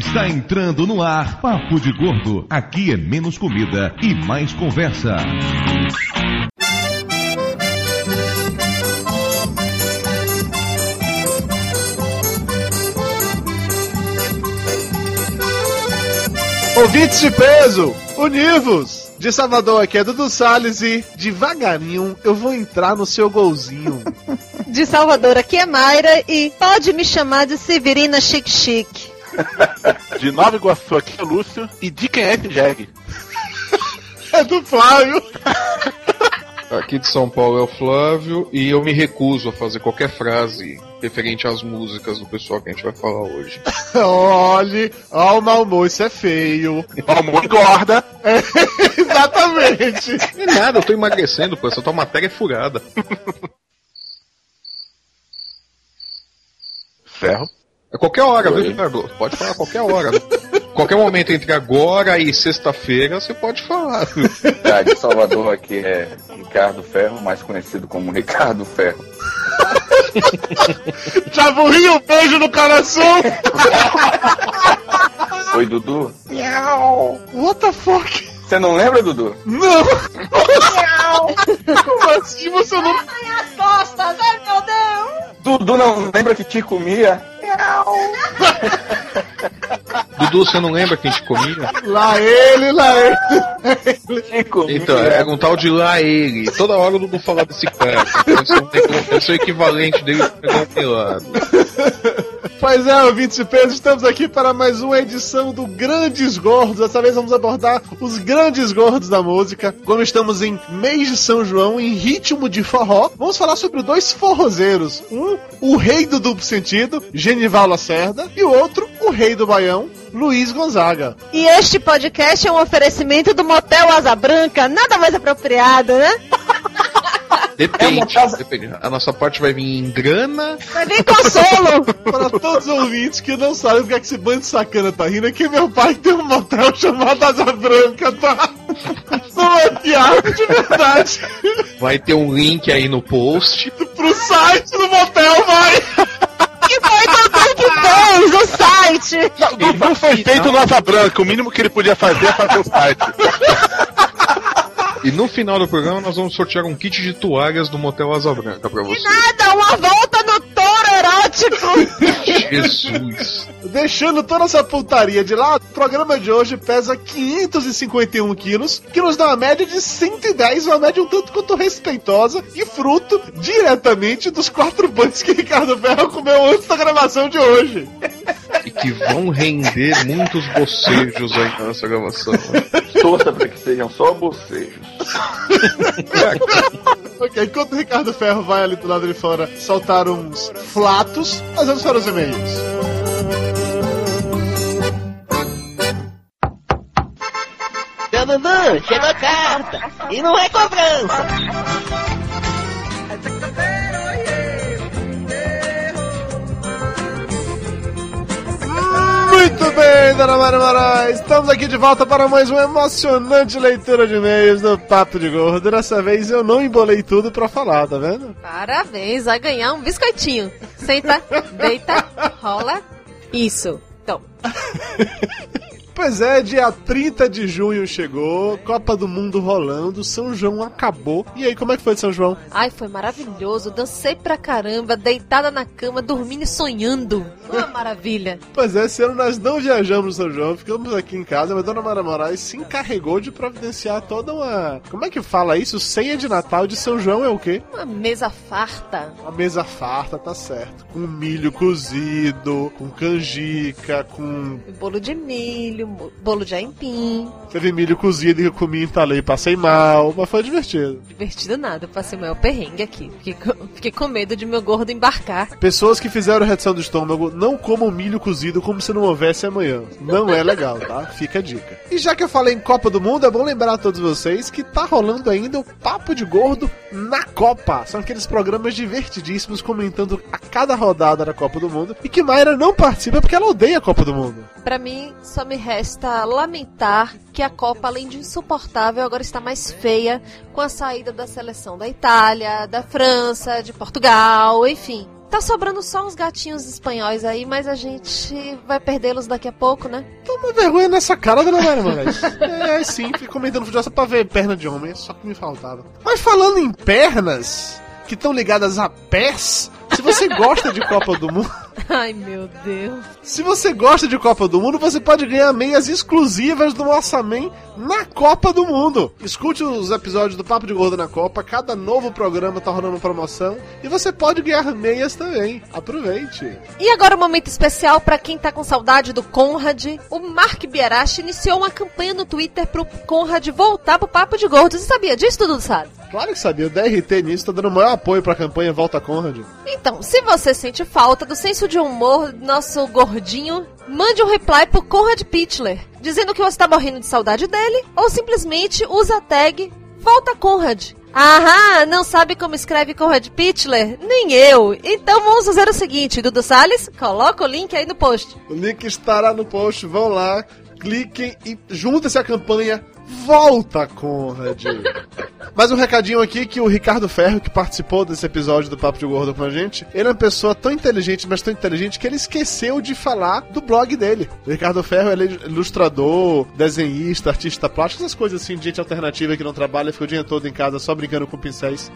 Está entrando no ar Papo de Gordo. Aqui é menos comida e mais conversa. Ouvintes de peso, univos! De Salvador aqui é Dudu Salles e devagarinho eu vou entrar no seu golzinho. De Salvador aqui é Mayra e pode me chamar de Severina Chic Chic. De Nova Iguaçu aqui é Lúcio e de quem é esse Jag? é do Flávio. Aqui de São Paulo é o Flávio e eu me recuso a fazer qualquer frase referente às músicas do pessoal que a gente vai falar hoje. Olhe, ó o Malmo, isso é feio. Malmo engorda. É, exatamente. Não é nada, eu tô emagrecendo, pô, essa tua matéria é furada. Ferro. A qualquer hora, viu, Ricardo? Pode falar a qualquer hora. qualquer momento entre agora e sexta-feira, você pode falar. Tá, de Salvador aqui é Ricardo Ferro, mais conhecido como Ricardo Ferro. Morri um beijo no coração! Oi, Dudu? Miau! What the fuck? Você não lembra, Dudu? Não! Miau! Como assim você não... Ai, as costas, ai meu Deus! Dudu não lembra que te comia? Miau! Dudu, você não lembra quem te comia? Lá ele, lá ele. Te comia. Então, é um tal de lá ele. Toda hora o Dudu fala desse cara. Eu sou o equivalente dele pegar um pelado. Pois é, ouvintes de peso, estamos aqui para mais uma edição do Grandes Gordos. Dessa vez vamos abordar os grandes gordos da música. Como estamos em mês de São João, em ritmo de forró, vamos falar sobre dois forrozeiros. Um, o rei do duplo sentido, Genival Lacerda, e o outro, o rei do baião, Luiz Gonzaga. E este podcast é um oferecimento do Motel Asa Branca, nada mais apropriado, né? Depende, depende. A nossa parte vai vir em grana. Vai vir consolo! Para todos os ouvintes que não sabem porque é que esse bando de sacana tá rindo, é que meu pai tem um motel chamado Asa Branca, tá? Não é piada de verdade. Vai ter um link aí no post. Pro site do motel, vai! que foi Dudu que fez o site! Não, não foi feito no Asa Branca, o mínimo que ele podia fazer é fazer o site. E no final do programa nós vamos sortear um kit de toalhas do Motel Asa Branca pra você. Nada, uma volta no touro erótico! Jesus. Deixando toda essa putaria de lado, o programa de hoje pesa 551 quilos, que nos dá uma média de 110, uma média um tanto quanto respeitosa e fruto diretamente dos quatro banhos que Ricardo Ferro comeu antes da gravação de hoje. E que vão render muitos bocejos aí nessa gravação. Torça para que sejam só bocejos. ok, enquanto o Ricardo Ferro vai ali do lado de fora soltar uns flatos, nós vamos para os e-mails. Dudu, chegou a carta. E não é cobrança. Bem, dona Mara. Estamos aqui de volta para mais uma emocionante leitura de e-mails do Papo de Gordo. Dessa vez eu não embolei tudo pra falar, tá vendo? Parabéns, vai ganhar um biscoitinho. Senta, deita, rola. Isso. Então. Pois é, dia 30 de junho chegou, Copa do Mundo rolando, São João acabou. E aí, como é que foi de São João? Ai, foi maravilhoso. Dancei pra caramba, deitada na cama, dormindo e sonhando. Uma maravilha. Pois é, esse ano nós não viajamos no São João, ficamos aqui em casa, mas Dona Mara Moraes se encarregou de providenciar toda uma. Como é que fala isso? Ceia de Natal de São João é o quê? Uma mesa farta. Uma mesa farta, tá certo. Com milho cozido, com canjica, com. Bolo de milho, bolo de aipim. Teve milho cozido e eu comi, entalei e passei mal, mas foi divertido. Divertido nada, eu passei o maior perrengue aqui. Fiquei com, fiquei com medo de meu gordo embarcar. Pessoas que fizeram redução do estômago não comam milho cozido como se não houvesse amanhã. Não é legal, tá? Fica a dica. E já que eu falei em Copa do Mundo, é bom lembrar a todos vocês que tá rolando ainda o Papo de Gordo na Copa. São aqueles programas divertidíssimos comentando a cada rodada da Copa do Mundo e que Mayra não participa porque ela odeia a Copa do Mundo. Para mim, só me resta lamentar que a Copa, além de insuportável, agora está mais feia com a saída da seleção da Itália, da França, de Portugal, enfim. Tá sobrando só uns gatinhos espanhóis aí, mas a gente vai perdê-los daqui a pouco, né? Toma vergonha nessa cara, dona Maria Moraes. É, sim, fico comentando futebol só pra ver perna de homem, só que me faltava. Mas falando em pernas, que estão ligadas a pés, se você gosta de Copa do Mundo. Ai, meu Deus. Se você gosta de Copa do Mundo, você pode ganhar meias exclusivas do Moçamém na Copa do Mundo. Escute os episódios do Papo de Gordo na Copa, cada novo programa tá rolando promoção e você pode ganhar meias também. Aproveite. E agora um momento especial pra quem tá com saudade do Conrad. O Mark Bierachi iniciou uma campanha no Twitter pro Conrad voltar pro Papo de Gordo. Você sabia disso, tudo sabe? Claro que sabia, o DRT nisso tá dando o maior apoio pra campanha Volta Conrad. Então, se você sente falta do senso de humor nosso gordinho, mande um reply pro Conrad Pichler, dizendo que você tá morrendo de saudade dele, ou simplesmente usa a tag Volta Conrad. Aham, não sabe como escreve Conrad Pichler? Nem eu. Então vamos fazer o seguinte, Dudu Salles, coloca o link aí no post. O link estará no post, vão lá, cliquem e juntem-se à campanha Volta, Conrad! Mais um recadinho aqui que o Ricardo Ferro, que participou desse episódio do Papo de Gordo com a gente, ele é uma pessoa tão inteligente, mas tão inteligente que ele esqueceu de falar do blog dele. O Ricardo Ferro ele é ilustrador, desenhista, artista plástico, essas coisas assim de gente alternativa que não trabalha, fica o dia todo em casa só brincando com pincéis.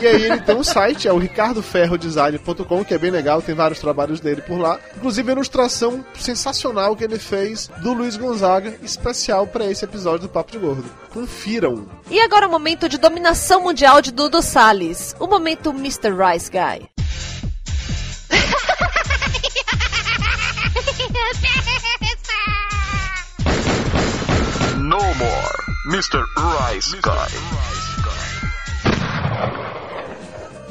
E aí ele tem um site, é o ricardoferrodesign.com, que é bem legal, tem vários trabalhos dele por lá. Inclusive a ilustração sensacional que ele fez do Luiz Gonzaga, especial para esse episódio do Papo de Gordo. Confiram. E agora o momento de dominação mundial de Dudu Salles. O momento Mr. Rice Guy. No more, Mr. Rice Guy.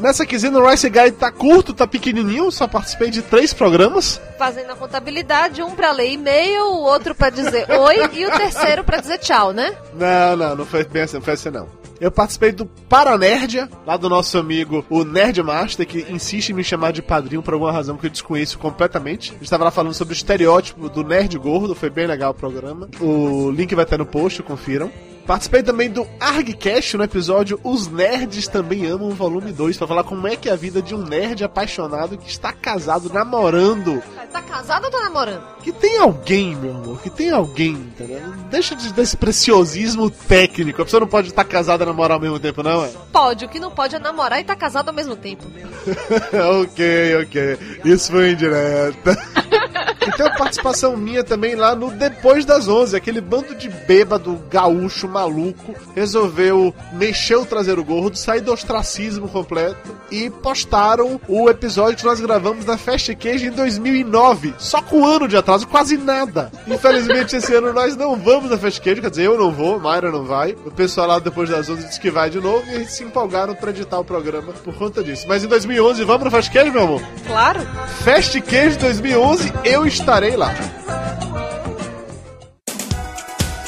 Nessa quinzena o Rice Guy tá curto, tá pequenininho, só participei de três programas. Fazendo a contabilidade, um pra ler e-mail, o outro pra dizer oi e o terceiro pra dizer tchau, né? Não, não, não foi bem assim, não foi assim não. Eu participei do Paranerdia, lá do nosso amigo, o Nerdmaster, que insiste em me chamar de padrinho por alguma razão que eu desconheço completamente. A gente estava lá falando sobre o estereótipo do nerd gordo, foi bem legal o programa. O link vai estar no post, confiram. Participei também do ArgCast no episódio Os Nerds Também Amam, volume 2, pra falar como é que é a vida de um nerd apaixonado que está casado, namorando. Tá casado ou tá namorando? Que tem alguém, meu amor, que tem alguém, entendeu? Deixa de, desse preciosismo técnico. A pessoa não pode estar casada e namorar ao mesmo tempo, não é? Pode, o que não pode é namorar e tá casado ao mesmo tempo. ok, ok. Isso foi indireta. E tem uma participação minha também lá no Depois das 11. Aquele bando de bêbado gaúcho maluco resolveu mexer o traseiro gordo, sair do ostracismo completo e postaram o episódio que nós gravamos na Fast Cage em 2009. Só com um ano de atraso, quase nada. Infelizmente, esse ano nós não vamos na Fast Cage, quer dizer, eu não vou, Mayra não vai. O pessoal lá Depois das 11 disse que vai de novo e eles se empolgaram pra editar o programa por conta disso. Mas em 2011, vamos na Fast Cage, meu amor? Claro. Fast Cage 2011, eu estarei lá.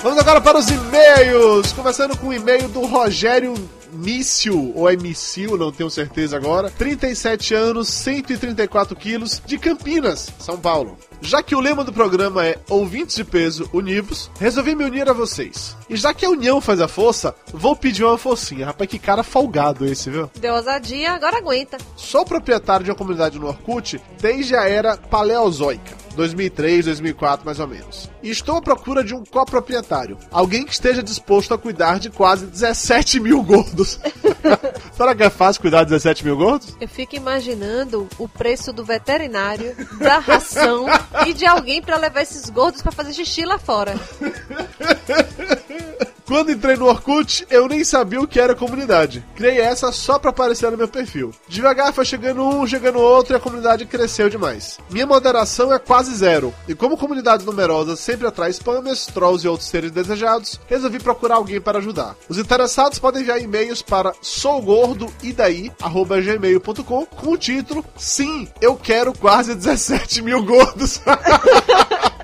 Vamos agora para os e-mails. Começando com o e-mail do Rogério Mício, ou é Mício, não tenho certeza agora. 37 anos, 134 quilos, de Campinas, São Paulo. Já que o lema do programa é Ouvintes de Peso Univos, resolvi me unir a vocês. E já que a união faz a força, vou pedir uma forcinha. Rapaz, que cara folgado esse, viu? Deu ousadia, agora aguenta. Sou proprietário de uma comunidade no Orkut desde a era paleozoica. 2003, 2004, mais ou menos. E estou à procura de um coproprietário. Alguém que esteja disposto a cuidar de quase 17 mil gordos. Será que é fácil cuidar de 17 mil gordos? Eu fico imaginando o preço do veterinário, da ração e de alguém pra levar esses gordos pra fazer xixi lá fora. Quando entrei no Orkut, eu nem sabia o que era comunidade. Criei essa só pra aparecer no meu perfil. Devagar foi chegando um, chegando outro e a comunidade cresceu demais. Minha moderação é quase zero. E como comunidades numerosas sempre atrai spammers, trolls e outros seres desejados, resolvi procurar alguém para ajudar. Os interessados podem enviar e-mails para sougordoidaí.gmail.com com o título Sim, eu quero quase 17 mil gordos.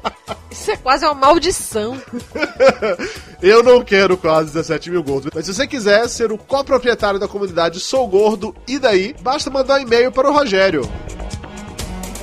Isso é quase uma maldição. Eu não quero quase 17 mil gordos. Mas se você quiser ser o coproprietário da comunidade Sou Gordo e daí, basta mandar um e-mail para o Rogério.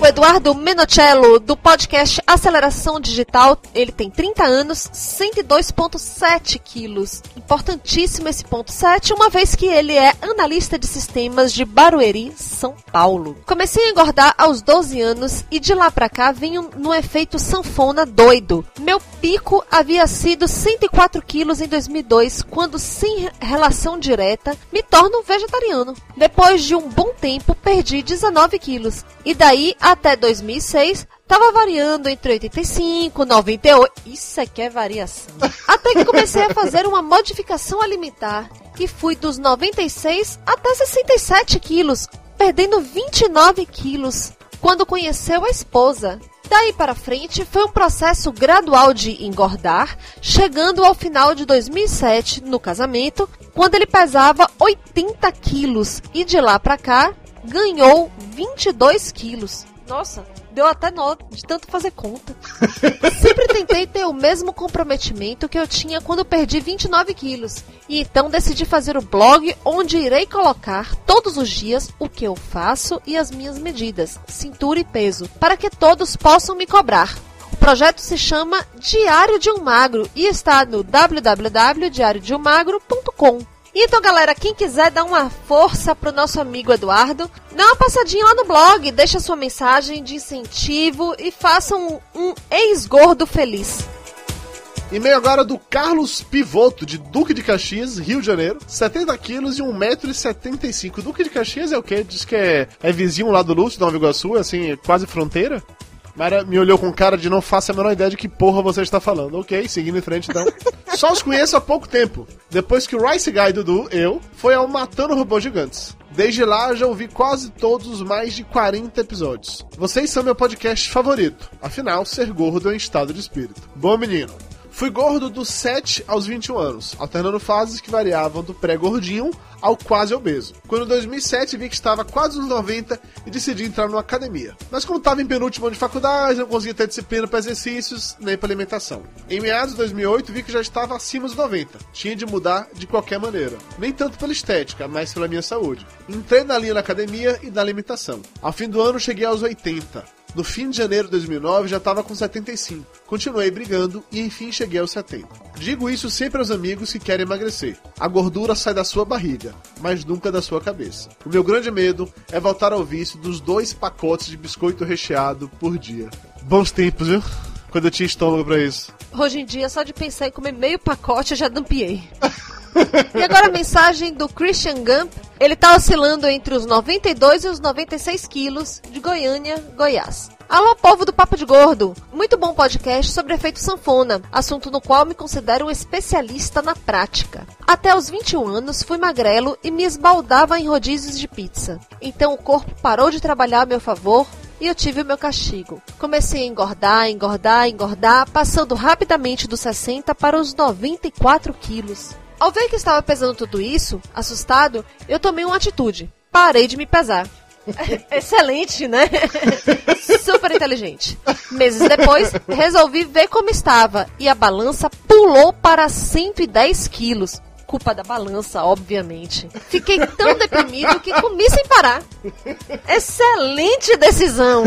O Eduardo Menocello, do podcast Aceleração Digital, ele tem 30 anos, 102,7 quilos. Importantíssimo esse ponto 7, uma vez que ele é analista de sistemas de Barueri, São Paulo. Comecei a engordar aos 12 anos e de lá pra cá venho no efeito sanfona doido. Meu pico havia sido 104 quilos em 2002, quando sem relação direta me torno vegetariano. Depois de um bom tempo, perdi 19 quilos. E daí até 2006 Tava variando entre 85, 98. Isso aqui é variação. Até que comecei a fazer uma modificação alimentar. E fui dos 96 até 67 quilos, perdendo 29 quilos. Quando conheceu a esposa. Daí para frente foi um processo gradual de engordar, chegando ao final de 2007, no casamento, quando ele pesava 80 quilos e de lá para cá ganhou 22 quilos. Nossa, deu até nó de tanto fazer conta. Sempre tentei ter o mesmo comprometimento que eu tinha quando perdi 29 quilos. E então decidi fazer o blog onde irei colocar todos os dias o que eu faço e as minhas medidas, cintura e peso, para que todos possam me cobrar. O projeto se chama Diário de um Magro e está no www.diariodeumagro.com. Então, galera, quem quiser dar uma força pro nosso amigo Eduardo, dá uma passadinha lá no blog, deixa sua mensagem de incentivo e faça um, um ex-gordo feliz. E-mail agora do Carlos Pivoto, de Duque de Caxias, Rio de Janeiro. 70 quilos e 1,75m. Duque de Caxias é o quê? Diz que é, é vizinho lá do Lúcio, da Nova Iguaçu, assim, quase fronteira. Mara me olhou com cara de não faço a menor ideia de que porra você está falando. Ok, seguindo em frente então. Só os conheço há pouco tempo. Depois que o Rice Guy Dudu, eu, foi ao Matando Robôs Gigantes. Desde lá já ouvi quase todos os mais de 40 episódios. Vocês são meu podcast favorito. Afinal, ser gordo é um estado de espírito. Bom menino. Fui gordo dos 7 aos 21 anos, alternando fases que variavam do pré-gordinho ao quase obeso. Quando em 2007 vi que estava quase nos 90 e decidi entrar numa academia. Mas como estava em penúltimo ano de faculdade, não conseguia ter disciplina para exercícios nem para alimentação. Em meados de 2008 vi que já estava acima dos 90. Tinha de mudar de qualquer maneira. Nem tanto pela estética, mas pela minha saúde. Entrei na linha da academia e da alimentação. Ao fim do ano cheguei aos 80. No fim de janeiro de 2009 já estava com 75. Continuei brigando e enfim cheguei aos 70. Digo isso sempre aos amigos que querem emagrecer. A gordura sai da sua barriga, mas nunca da sua cabeça. O meu grande medo é voltar ao vício dos dois pacotes de biscoito recheado por dia. Bons tempos, viu? Quando eu tinha estômago para isso. Hoje em dia, só de pensar em comer meio pacote, eu já dampiei. E agora a mensagem do Christian Gump. Ele tá oscilando entre os 92 e os 96 quilos de Goiânia, Goiás. Alô, povo do Papo de Gordo! Muito bom podcast sobre efeito sanfona, assunto no qual me considero um especialista na prática. Até os 21 anos fui magrelo e me esbaldava em rodízios de pizza. Então o corpo parou de trabalhar a meu favor e eu tive o meu castigo. Comecei a engordar, engordar, engordar, passando rapidamente dos 60 para os 94 quilos. Ao ver que estava pesando tudo isso, assustado, eu tomei uma atitude. Parei de me pesar. Excelente, né? Super inteligente. Meses depois, resolvi ver como estava e a balança pulou para 110 quilos. Culpa da balança, obviamente. Fiquei tão deprimido que comi sem parar. Excelente decisão!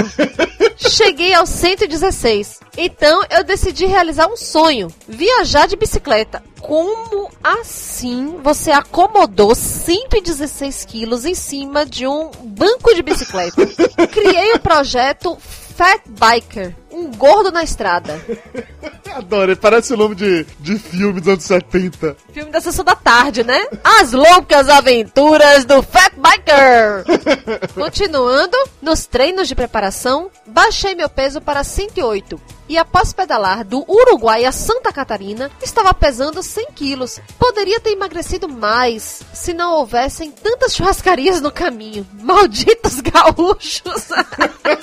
Cheguei aos 116. Então eu decidi realizar um sonho: viajar de bicicleta. Como assim você acomodou 116 quilos em cima de um banco de bicicleta? Criei o projeto Fat Biker, um gordo na estrada. Adoro, parece o nome de, de filme dos anos 70. Filme da sessão da tarde, né? As loucas aventuras do Fat Biker. Continuando, nos treinos de preparação, baixei meu peso para 108 e após pedalar do Uruguai a Santa Catarina, estava pesando 100 quilos. Poderia ter emagrecido mais se não houvessem tantas churrascarias no caminho. Malditos gaúchos!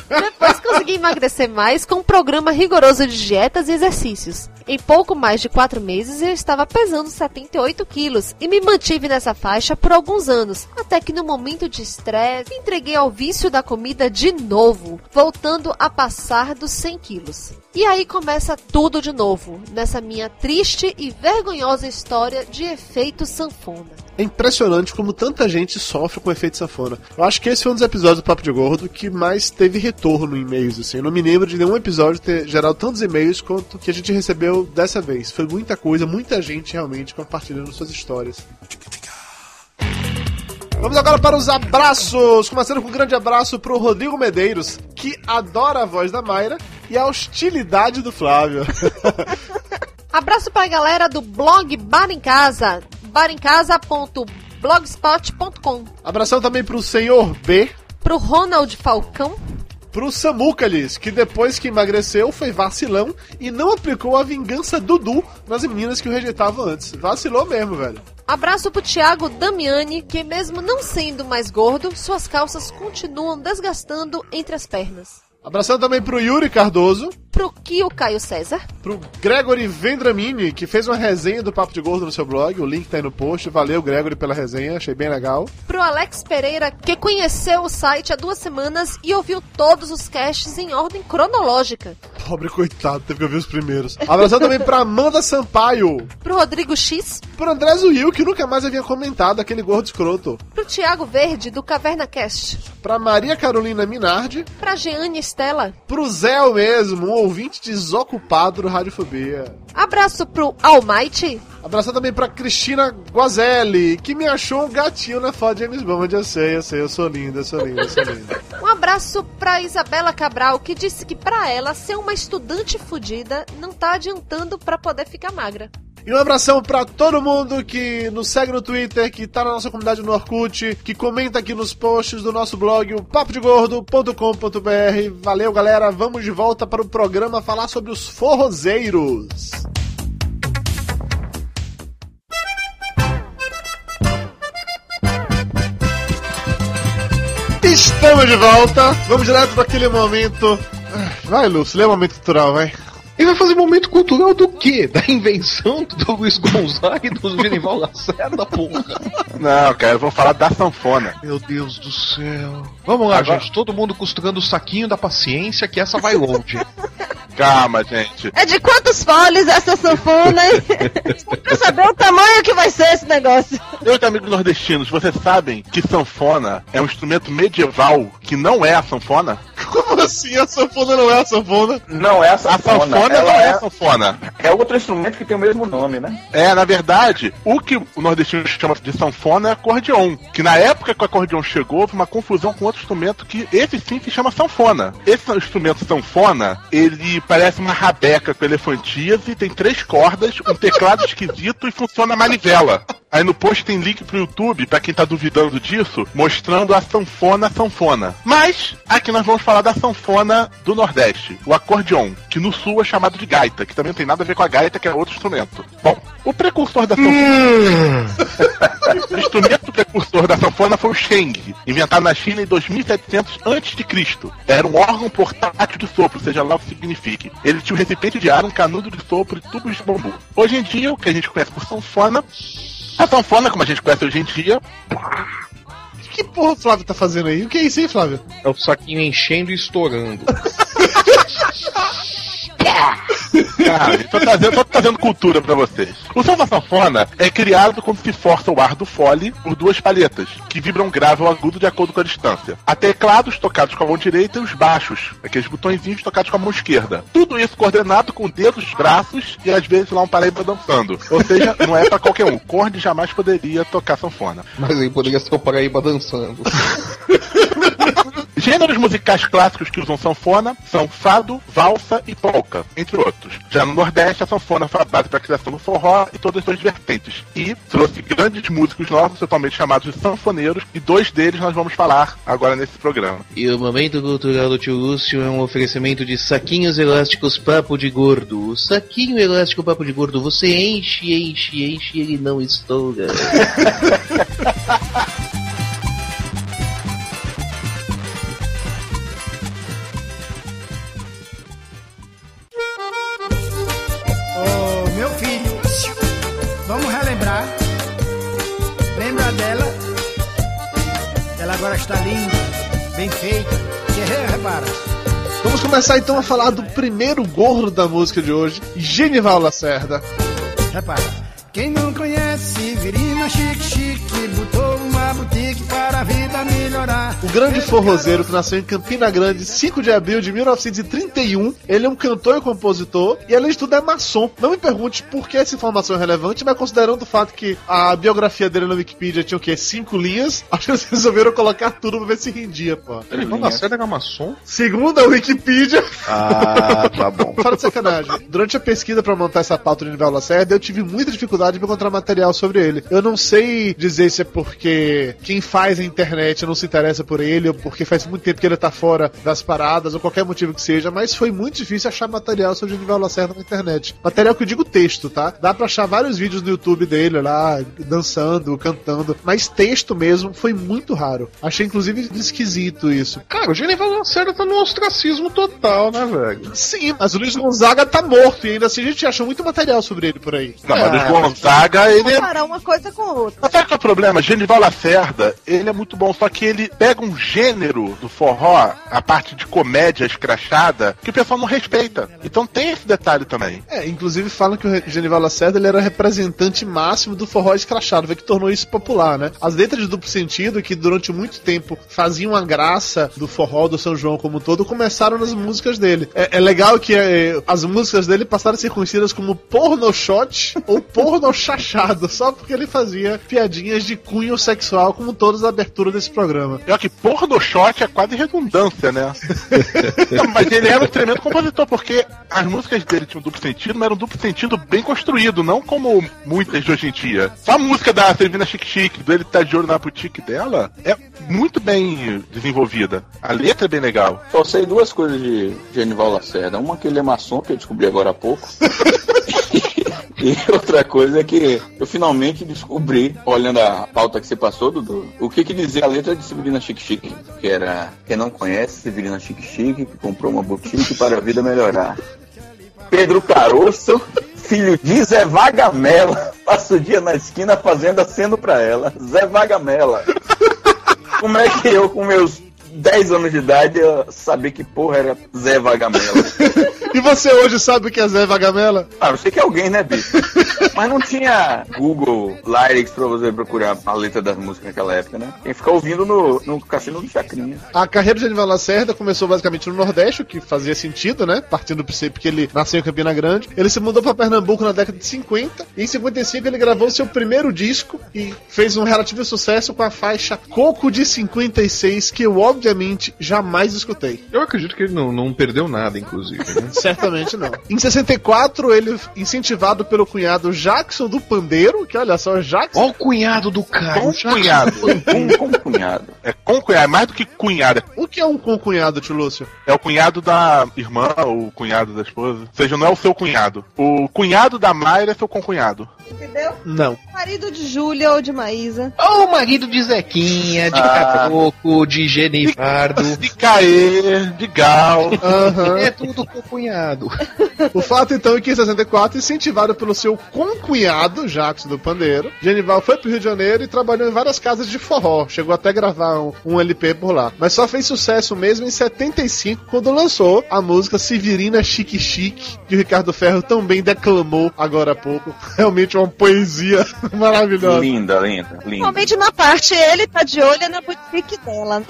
Depois consegui emagrecer mais com um programa rigoroso de dietas e exercícios. Em pouco mais de quatro meses eu estava pesando 78 quilos e me mantive nessa faixa por alguns anos, até que no momento de estresse entreguei ao vício da comida de novo, voltando a passar dos 100 quilos. E aí começa tudo de novo, nessa minha triste e vergonhosa história de efeito sanfona. É impressionante como tanta gente sofre com o efeito sanfona. Eu acho que esse foi um dos episódios do Papo de Gordo que mais teve retorno em e-mails, assim. Eu não me lembro de nenhum episódio ter gerado tantos e-mails quanto que a gente recebeu dessa vez. Foi muita coisa, muita gente realmente compartilhando suas histórias. Vamos agora para os abraços. Começando com um grande abraço pro Rodrigo Medeiros, que adora a voz da Mayra e a hostilidade do Flávio. Abraço pra galera do blog Bar em Casa, barincasa.blogspot.com. Abração também pro senhor B, Pro Ronald Falcão, pro Samucalis, que depois que emagreceu foi vacilão e não aplicou a vingança Dudu nas meninas que o rejeitavam antes. Vacilou mesmo, velho. Abraço pro Thiago Damiani, que mesmo não sendo mais gordo, suas calças continuam desgastando entre as pernas. Abração também pro Yuri Cardoso, Pro Kio Caio César, pro Gregory Vendramini, que fez uma resenha do Papo de Gordo no seu blog, o link tá aí no post. Valeu, Gregory, pela resenha, achei bem legal. pro Alex Pereira, que conheceu o site há duas semanas e ouviu todos os casts em ordem cronológica. Pobre coitado, teve que ouvir os primeiros. Abração também pra Amanda Sampaio, Pro Rodrigo X, pro André Zuil, que nunca mais havia comentado aquele gordo escroto, pro Thiago Verde, do Caverna Cast, pra Maria Carolina Minardi, pra Jeane Stella, pro Zé mesmo, um ouvinte desocupado do Radiofobia. abraço pro Almighty, Abração também pra Cristina Guazelli, que me achou um gatinho na foto de James Bond. Eu sei, eu sei, eu sou linda, eu sou linda, eu sou linda. Um abraço pra Isabela Cabral, que disse que pra ela ser uma estudante fodida não tá adiantando pra poder ficar magra. E um abração pra todo mundo que nos segue no Twitter, que tá na nossa comunidade no Orkut, que comenta aqui nos posts do nosso blog, o papodegordo.com.br. Valeu, galera. Vamos de volta para o programa falar sobre os forrozeiros. Estamos de volta. Vamos direto daquele momento. Vai, Lúcio, lê o momento cultural, vai. E vai fazer momento cultural do quê? Da invenção do Luiz Gonzaga e do Genival Lacerda, porra. Não, cara, vamos falar da sanfona. Meu Deus do céu. Vamos lá, Agora- gente. Todo mundo costurando o saquinho da paciência, que essa vai longe. Calma, gente. É de quantos foles essa sanfona, hein? pra saber o tamanho que vai ser esse negócio. Meus amigos nordestinos, vocês sabem que sanfona é um instrumento medieval que não é a sanfona? Como assim? A sanfona não é a sanfona? Não é a A sanfona, sanfona ela não é é, a sanfona. é outro instrumento que tem o mesmo nome, né? É, na verdade, o que o nordestino chama de sanfona é acordeon. Que na época que o acordeon chegou, houve uma confusão com outro instrumento que esse sim se chama sanfona. Esse instrumento sanfona, ele parece uma rabeca com elefantíase, tem três cordas, um teclado esquisito e funciona a manivela. Aí no post tem link pro YouTube, pra quem tá duvidando disso, mostrando a sanfona sanfona. Mas, aqui nós vamos falar da sanfona do Nordeste, o acordeon, que no sul é chamado de gaita, que também não tem nada a ver com a gaita, que é outro instrumento. Bom, o precursor da sanfona. o instrumento precursor da sanfona foi o sheng, inventado na China em 2700 a.C. Era um órgão portátil de sopro, seja lá o que signifique. Ele tinha um recipiente de ar, um canudo de sopro e tubos de bambu. Hoje em dia, o que a gente conhece por sanfona a sanfona, como a gente conhece hoje em dia, Que porra o Flávio tá fazendo aí? O que é isso aí, Flávio? É o saquinho enchendo e estourando. cara, eu tô trazendo, tô trazendo cultura pra vocês. O som da sanfona é criado quando se força o ar do fole por duas palhetas, que vibram grave ou agudo de acordo com a distância. Há teclados tocados com a mão direita e os baixos, aqueles botõezinhos tocados com a mão esquerda. Tudo isso coordenado com dedos, braços e às vezes lá um paraíba dançando. Ou seja, não é pra qualquer um. Corne jamais poderia tocar sanfona. Mas aí poderia ser o Paraíba dançando. Gêneros musicais clássicos que usam sanfona são fado, valsa e polca, entre outros. Já no Nordeste, a sanfona foi a base para a criação do forró e todas as suas vertentes. E trouxe grandes músicos novos, totalmente chamados de sanfoneiros, e dois deles nós vamos falar agora nesse programa. E o Momento Cultural do Tio Lúcio é um oferecimento de saquinhos elásticos papo de gordo. O saquinho elástico papo de gordo, você enche, enche, enche e ele não estoura. Está linda, bem feita. Que repara. Vamos começar então a falar do primeiro gordo da música de hoje, Genival Lacerda. Repara. Quem não conhece Virina chique chique botou uma boutique para. O grande forrozeiro que nasceu em Campina Grande, 5 de abril de 1931. Ele é um cantor e compositor e, além de tudo, é maçom. Não me pergunte por que essa informação é relevante, mas considerando o fato que a biografia dele na Wikipedia tinha o quê? Cinco linhas, acho que eles resolveram colocar tudo pra ver se rendia, pô. Ele não nasceu era maçom? Segundo a Wikipedia. Ah, tá bom. Fala de sacanagem. Durante a pesquisa pra montar essa pauta do Nível Lacerda, eu tive muita dificuldade de encontrar material sobre ele. Eu não sei dizer se é porque quem faz a internet não se interessa por ele, ou porque faz muito tempo que ele tá fora das paradas, ou qualquer motivo que seja, mas foi muito difícil achar material sobre o Nível Lacerda na internet. Material que eu digo texto, tá? Dá pra achar vários vídeos no YouTube dele lá, dançando, cantando, mas texto mesmo foi muito raro. Achei inclusive esquisito isso. Cara, o Genival Lacerda tá no ostracismo total, né, velho? Sim, mas o Luiz Gonzaga tá morto e ainda assim a gente achou muito material sobre ele por aí. Não, mas Ah, o Gonzaga, ele é Comparar uma coisa com outra. Mas sabe qual é o problema? Genival Lacerda, ele é muito bom, só que ele pega um gênero do forró, a parte de comédia escrachada, que o pessoal não respeita. Então tem esse detalhe também. É, inclusive falam que o Genival Lacerda ele era representante máximo do forró escrachado, que tornou isso popular, né? As letras de duplo sentido, que durante muito tempo faziam a graça do forró do São João como um todo, começaram nas músicas dele. É, é legal que é, as músicas dele passaram a ser conhecidas como porno shot ou porno chachado, só porque ele fazia piadinhas de cunho sexual, como todas as aberturas desse programa. Pior que porno shot é quase redundância, né? Não, mas ele era um tremendo compositor, porque as músicas dele tinham duplo sentido, mas era um duplo sentido bem construído, não como muitas de hoje em dia. Só a música da Servina Chique Chique, do ele tá de olho na boutique dela, é muito bem desenvolvida. A letra é bem legal. Só sei duas coisas de Genival Lacerda. Uma que ele é maçom, que eu descobri agora há pouco. E outra coisa é que eu finalmente descobri, olhando a pauta que você passou, Dudu, o que que dizia a letra de Severina Chique Chique. Que era, quem não conhece, Severina Chique Chique, que comprou uma boutique para a vida melhorar. Pedro Caroço, filho de Zé Vagamela, passa o dia na esquina fazendo aceno pra ela. Zé Vagamela. Como é que eu, com meus 10 anos de idade, eu sabia que porra era Zé Vagamela? E você hoje sabe o que é Zé Vagamela? Ah, eu sei que é alguém, né, bicho? Mas não tinha Google Lyrics pra você procurar a letra das músicas naquela época, né? Quem fica ouvindo no, no cassino do Chacrinha. A carreira de Genival Lacerda começou basicamente no Nordeste, o que fazia sentido, né? Partindo do princípio que ele nasceu em Campina Grande. Ele se mudou para Pernambuco na década de 50. E em 55 ele gravou seu primeiro disco e fez um relativo sucesso com a faixa Coco de 56, que eu obviamente jamais escutei. Eu acredito que ele não, não perdeu nada, inclusive, né? Certamente não. Em 64, ele, incentivado pelo cunhado Jackson do Pandeiro, que olha só, Jackson. Ó o cunhado do cara. Com cunhado. Com, com cunhado. É com cunhado, é mais do que cunhado. O que é um concunhado, tio Lúcio? É o cunhado da irmã, ou o cunhado da esposa. Ou seja, não é o seu cunhado. O cunhado da Mayra é seu concunhado. Entendeu? Não. Marido de Júlia ou de Maísa. Ou o marido de Zequinha, de Ah. Cacoco, de Genivardo. De Caê, de Gal. Aham. É tudo com o cunhado. O fato então é que em 64, incentivado pelo seu concunhado, Jackson do Pandeiro, Genival foi pro Rio de Janeiro e trabalhou em várias casas de forró. Chegou até a gravar um, um LP por lá. Mas só fez sucesso mesmo em 75, quando lançou a música Severina Chique Chique, que o Ricardo Ferro também declamou agora há pouco. Realmente uma poesia maravilhosa. Linda, linda, linda. Principalmente na parte, ele tá de olho na boutique dela.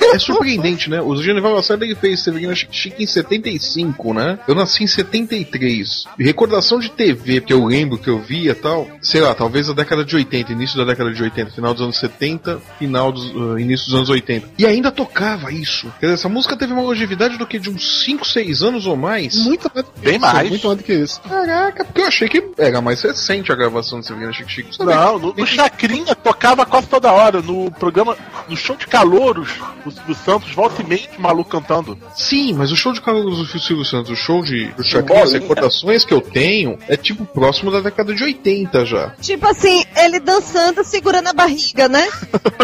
É surpreendente, né? O Genival Lacerda ele fez Severina Chique Chique em 75, né? Eu nasci em 73. E recordação de TV, que eu lembro que eu via e tal, sei lá, talvez a década de 80, início da década de 80, final dos anos 70, final dos, uh, início dos anos 80. E ainda tocava isso. Quer dizer, essa música teve uma longevidade do que de uns 5, 6 anos ou mais. Muito mais do que Bem isso, mais. Muito mais do que isso. Caraca, porque eu achei que era mais recente a gravação de Severina Chique Chique. Não, no, no Chacrinha tocava quase toda hora. No programa, no show de calouros, o Silvio Santos volta e meia de maluco cantando. Sim, mas o show de Carlos do Silvio Santos, o show de do Chacrinha, as recordações que eu tenho, é tipo próximo da década de 80 já. Tipo assim, ele dançando, segurando a barriga, né?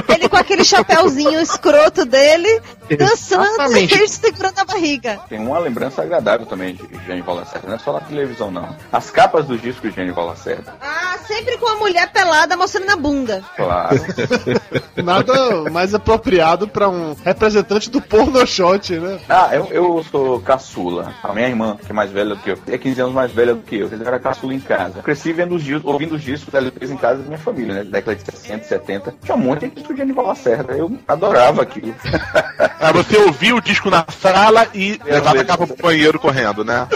Ele com aquele chapéuzinho escroto dele, dançando e segurando a barriga. Tem uma lembrança agradável também de Genival Lacerda. Não é só na televisão, não. As capas dos discos de Genival Lacerda. Ah, sempre com a mulher pelada mostrando a bunda. Claro. Nada mais apropriado pra um representante do pornoshot, né? Ah, eu, eu sou caçula. A minha irmã, que é mais velha do que eu, é 15 anos mais velha do que eu. Eu era caçula em casa. Cresci vendo os discos, ouvindo os discos da LPs em casa da minha família, né? Da década de 60, 70. Tinha um monte de disco de Aníbal Lacerda. Eu adorava aquilo. Ah, você ouvia o disco na sala e Eu levava a capa pro banheiro correndo, né?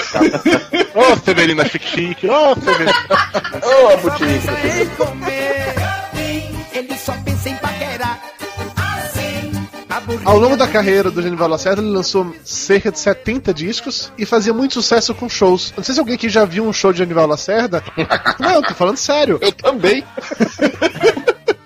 Ô, Severina chique-chique. Ô, Severina. Ô. Em comer, ele só Ao longo da carreira do Genival Lacerda, ele lançou cerca de 70 discos e fazia muito sucesso com shows. Não sei se alguém aqui já viu um show de Genival Lacerda. Não, tô falando sério. Eu também.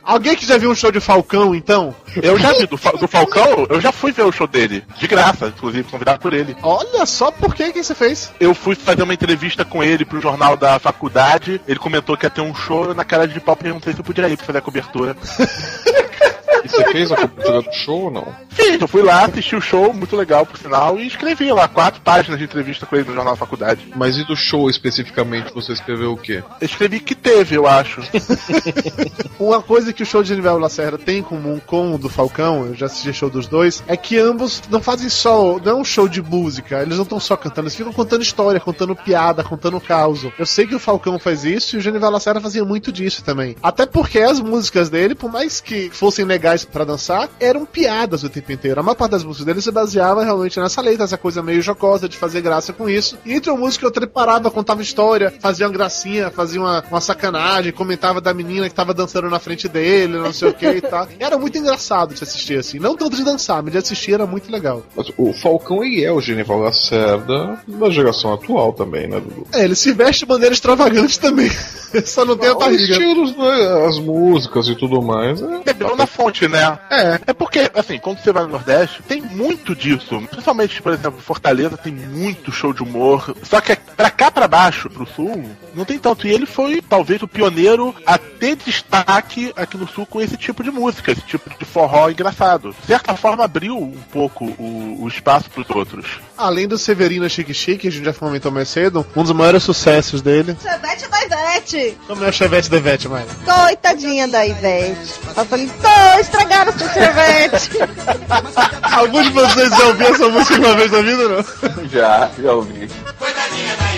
Alguém que já viu um show de Falcão, então? Eu já vi do, do Falcão, eu já fui ver o show dele. De graça, inclusive, convidado por ele. Olha só por que que você fez. Eu fui fazer uma entrevista com ele pro jornal da faculdade. Ele comentou que ia ter um show na cara de pau perguntei se eu podia ir pra fazer a cobertura. E você fez a cobertura do show ou não? Fiz, eu fui lá, assisti o show, muito legal por sinal, e escrevi lá quatro páginas de entrevista com ele no jornal da faculdade. Mas e do show especificamente, você escreveu o quê? Eu escrevi que teve, eu acho. Uma coisa que o show de Genival Lacerda tem em comum com o do Falcão, eu já assisti show dos dois, é que ambos não fazem só. Não é um show de música, eles não estão só cantando, eles ficam contando história, contando piada, contando caos. Eu sei que o Falcão faz isso e o Genival Lacerda fazia muito disso também. Até porque as músicas dele, por mais que fossem legais pra dançar, eram piadas o tempo inteiro. A maior parte das músicas dele se baseava realmente nessa letra, essa coisa meio jocosa de fazer graça com isso. E entre uma música e outra ele parava, contava história, fazia uma gracinha, fazia uma, uma sacanagem, comentava da menina que tava dançando na frente dele, não sei o que e tal. E era muito engraçado de assistir assim. Não tanto de dançar, mas de assistir era muito legal. Mas o Falcão, ele é o Genival Lacerda da geração atual também, né, Dudu? É, ele se veste de maneira extravagante também. Só não tem a Os barriga. estilos, né, as músicas e tudo mais. É. Bebeu na fonte, né? É. É porque, assim, quando você vai no Nordeste, tem muito disso. Principalmente, por exemplo, Fortaleza tem muito show de humor. Só que pra cá pra baixo, pro sul, não tem tanto. E ele foi, talvez, o pioneiro a ter destaque aqui no sul com esse tipo de música, esse tipo de forró engraçado. De certa forma, abriu um pouco o, o espaço pros outros. Além do Severino Chique Chique, que a gente já comentou mais cedo, um dos maiores sucessos dele. Chevette da Ivete. Como é o Chevette da Ivete, Maia? Coitadinha da Ivete. Eu falei, tô, estragaram seu Chevette. Alguns de vocês já ouviram essa música uma vez na vida, não? Já, já ouvi. também.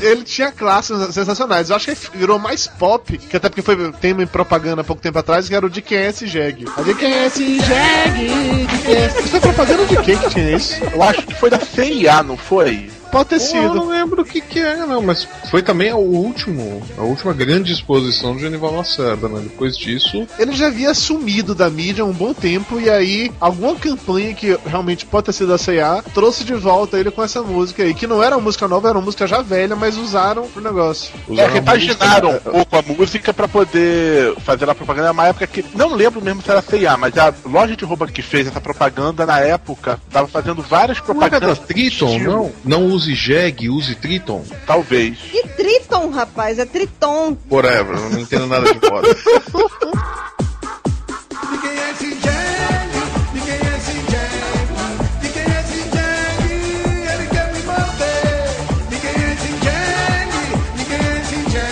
Ele tinha classes sensacionais. Eu acho que ele virou mais pop, que até porque foi tema em propaganda há pouco tempo atrás, que era o de quem é esse Jeg. A de quem é esse Jeg? De quem é esse... Isso foi propaganda de quem que tinha isso? Eu acho que foi da CIA, não foi? Pode ter Eu sido. não lembro o que que é, não, mas foi também o último, a última grande exposição do Genival Lacerda, né? Depois disso, Ele já havia sumido da mídia há um bom tempo, e aí alguma campanha que realmente pode ter sido da C&A trouxe de volta ele com essa música aí, que não era uma música nova, era uma música já velha, mas usaram pro negócio. É, usaram a repaginaram um música- pouco a música pra poder fazer a propaganda. É uma época que. Não lembro mesmo se era CIA, mas a loja de roupa que fez essa propaganda na época tava fazendo várias Não era da propagandas. Triton, não? Não use Jeg, use Triton. Talvez. Que Triton, rapaz, é Triton. Whatever, eu não entendo nada de foda.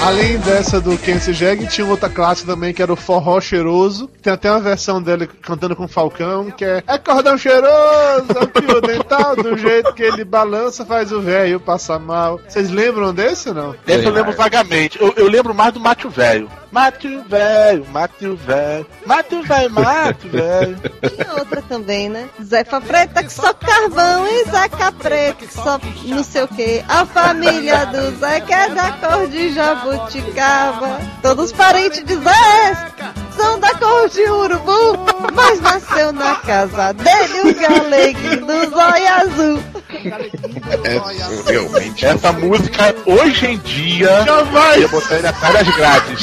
Além dessa do Kenzie Jeg, tinha outra classe também que era o Forró Cheiroso. Tem até uma versão dele cantando com o Falcão, que é É cordão cheiroso, é o dental, do jeito que ele balança, faz o velho passar mal. Vocês lembram desse não? Eu lembro vagamente. Eu, eu lembro mais do Mate Velho. Mate o Velho, Mate o Velho. Mate o Velho, Mate o Velho. Tinha outra também, né? Zefa Preta que só carvão e Zeca Preto que só não sei o que. A família do que é da cor de jabuticaba. Todos os parentes de Zé são da cor de urubu. Mas nasceu na casa dele o galeguinho do zóio azul. É, realmente. Essa música, hoje em dia, Jamais! ia botar ele atrás das grades.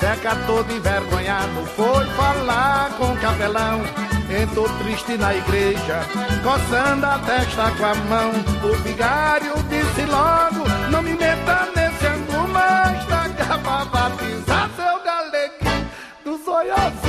Zeca todo envergonhado foi falar com o capelão. Entrou triste na igreja, coçando a testa com a mão. O vigário disse logo: Não me meta nesse angu, mas da pra batizar seu galeguinho do azul.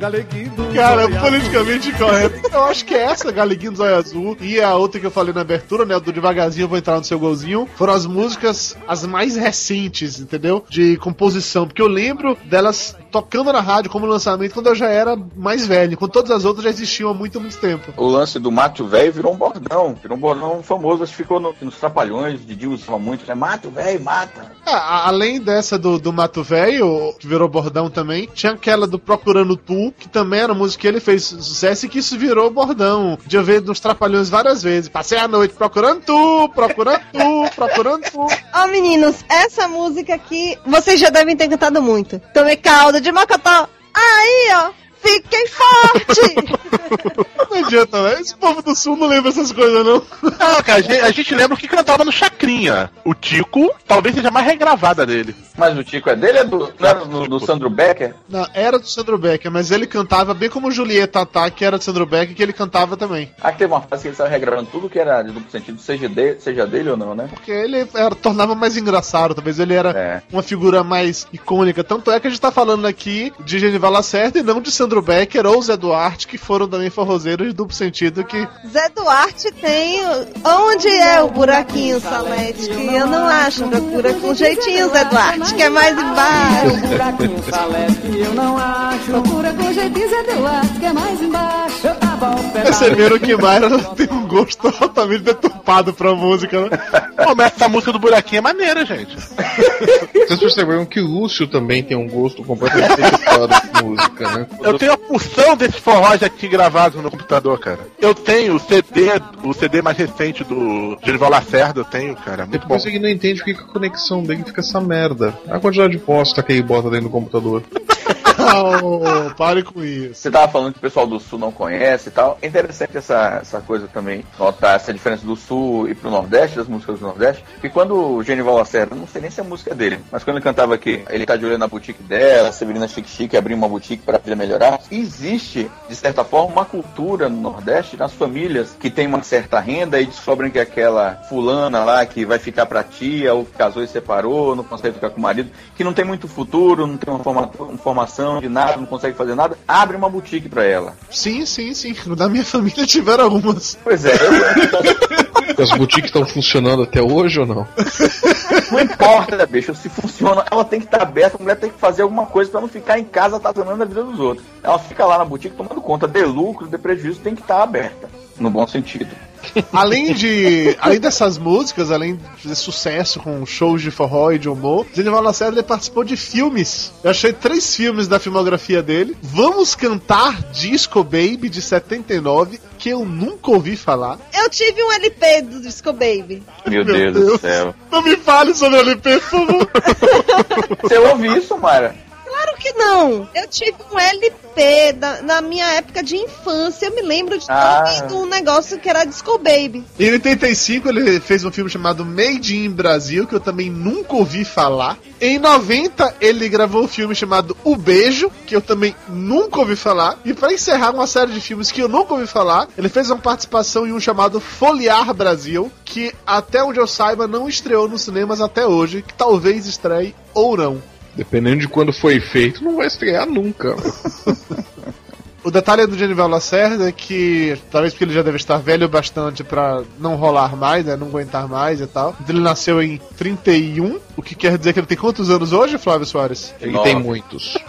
Galeguinho do Cara, Zóio politicamente correto. Eu acho que essa, Galeguinho do Zóio Azul, e a outra que eu falei na abertura, né, do Devagarzinho Eu Vou Entrar no Seu Golzinho, foram as músicas as mais recentes, entendeu? De composição, porque eu lembro delas tocando na rádio como lançamento quando eu já era mais velho, quando todas as outras já existiam há muito, muito tempo. O lance do Mato Velho virou um bordão. Virou um bordão famoso. Acho que ficou no- nos Trapalhões. Didi usava muito, né? Mato Velho, mata. Ah, além dessa do, do Mato Velho, que virou bordão também, tinha aquela do Procurando Tu, que também era música que ele fez sucesso e que isso virou bordão. De eu ver nos Trapalhões várias vezes. Passei a noite procurando tu, procurando tu, procurando tu. Ó, meninos, essa música aqui, vocês já devem ter cantado muito. Tomei caldo de mocotó. Aí, ó, fiquei forte. Não adianta, né? Esse povo do sul não lembra essas coisas, não. Não, cara, a gente, a gente lembra o que cantava no Chacrinha. O Tico talvez seja a mais regravada dele. Mas o Tico é dele? É do, não era do, do Sandro Becker? Não, era do Sandro Becker, mas ele cantava bem como Julieta Tatá, que era do Sandro Becker, que ele cantava também. Ah, que teve uma fase que ele estava regravando tudo que era de duplo sentido, seja dele, seja dele ou não, né? Porque ele era, tornava mais engraçado, talvez ele era É. uma figura mais icônica. Tanto é que a gente tá falando aqui de Genival Lacerda e não de Sandro Becker ou Zé Duarte, que foram também forrozeiros de duplo sentido que Zé Duarte tem. Onde é o buraquinho, Salete? Que eu não acho. Procura com jeitinho, Zé Duarte, que é mais embaixo. buraquinho salete eu não acho. Procura com jeitinho Zé Duarte, que é mais embaixo. Eu tava hospedado. perceberam que Mayra tem um gosto totalmente deturpado pra música, né? Pô, mas essa música do buraquinho é maneira, gente. Vocês perceberam que o Lúcio também tem um gosto completamente deturpado de música, né? Eu tenho a porção desses forrós aqui gravados no computador, cara. Eu tenho o CD, o CD mais recente do Genival Lacerda, eu tenho, cara. Muito bom. Depois você que não entende por que que a conexão dele fica essa merda. A quantidade de bosta que ele bota dentro do computador. Oh, pare com isso. Você tava falando que o pessoal do Sul não conhece e tal. É interessante essa, essa coisa também, notar essa diferença do Sul e pro Nordeste, das músicas do Nordeste. Porque quando o Genival Lacerda, não sei nem se é a música dele, mas quando ele cantava aqui, ele tá de olho na boutique dela, a Severina Chique Chique abriu uma boutique para filha melhorar. Existe, de certa forma, uma cultura no Nordeste, nas famílias que tem uma certa renda e descobrem que aquela fulana lá que vai ficar pra tia, ou casou e separou, não consegue ficar com o marido, que não tem muito futuro, não tem uma, forma, formação de nada, não consegue fazer nada, abre uma boutique pra ela. Sim, sim, sim. Da minha família tiveram algumas. Pois é, eu, As boutiques estão funcionando até hoje ou não? não importa, bicho, se funciona, ela tem que estar aberta, a mulher tem que fazer alguma coisa pra não ficar em casa atazanando a vida dos outros. Ela fica lá na boutique tomando conta de lucro, de prejuízo, tem que estar aberta, no bom sentido. Além de. Além dessas músicas, além de fazer sucesso com shows de forró e de humor, Genival Lacerda ele participou de filmes. Eu achei três filmes da filmografia dele. Vamos Cantar Disco Baby de 79, que eu nunca ouvi falar. Eu tive um LP do Disco Baby. Meu, Meu Deus, do Deus. céu. Não me fale sobre o LP, por favor. Você ouve isso, Mara? Claro que não. Eu tive um LP da, na minha época de infância. Eu me lembro de ter Ah. ouvido um negócio que era Disco Baby. Em 85 ele fez um filme chamado Made in Brasil, que eu também nunca ouvi falar. Em 90 ele gravou um filme chamado O Beijo, que eu também nunca ouvi falar. E para encerrar uma série de filmes que eu nunca ouvi falar, ele fez uma participação em um chamado Foliar Brasil, que até onde eu saiba não estreou nos cinemas até hoje, que talvez estreie ou não. Dependendo de quando foi feito, não vai estrear nunca. O detalhe do Genival Lacerda é que, talvez porque ele já deve estar velho bastante pra não rolar mais, né, não aguentar mais e tal. Ele nasceu em 31, o que quer dizer que ele tem quantos anos hoje, Flávio Soares? Ele Nove. tem muitos.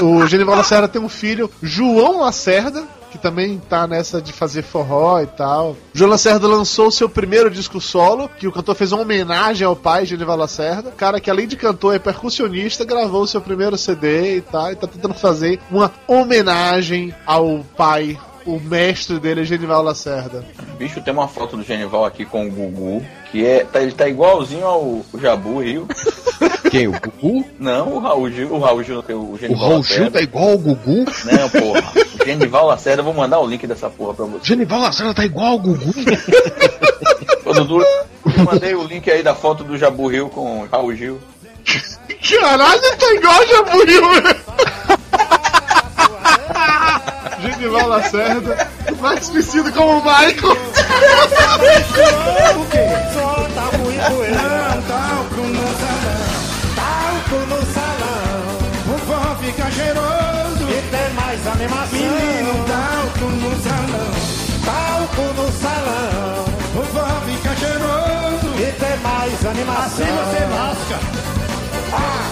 O Genival Lacerda tem um filho, João Lacerda, que também tá nessa de fazer forró e tal. João Lacerda lançou seu primeiro disco solo, que o cantor fez uma homenagem ao pai, Genival Lacerda. Cara que além de cantor é percussionista, gravou seu primeiro CD e tal, e tá tentando fazer uma homenagem ao pai. O mestre dele é Genival Lacerda. Bicho, tem uma foto do Genival aqui com o Gugu, que é. Tá, ele tá igualzinho ao Jabu Rio. Quem? O Gugu? Não, o Raul Gil, o Raul Gil tem o O Genival Raul Gil Lacerda. tá igual ao Gugu? Não, porra. O Genival Lacerda, eu vou mandar o link dessa porra pra você. Genival Lacerda tá igual ao Gugu? Ô, Dudu, eu mandei o link aí da foto do Jabu Rio com o Raul Gil. Caralho, tá igual Jaburil, velho! Genival Lacerda, mais conhecido como Michael. Assim você lasca. Ah!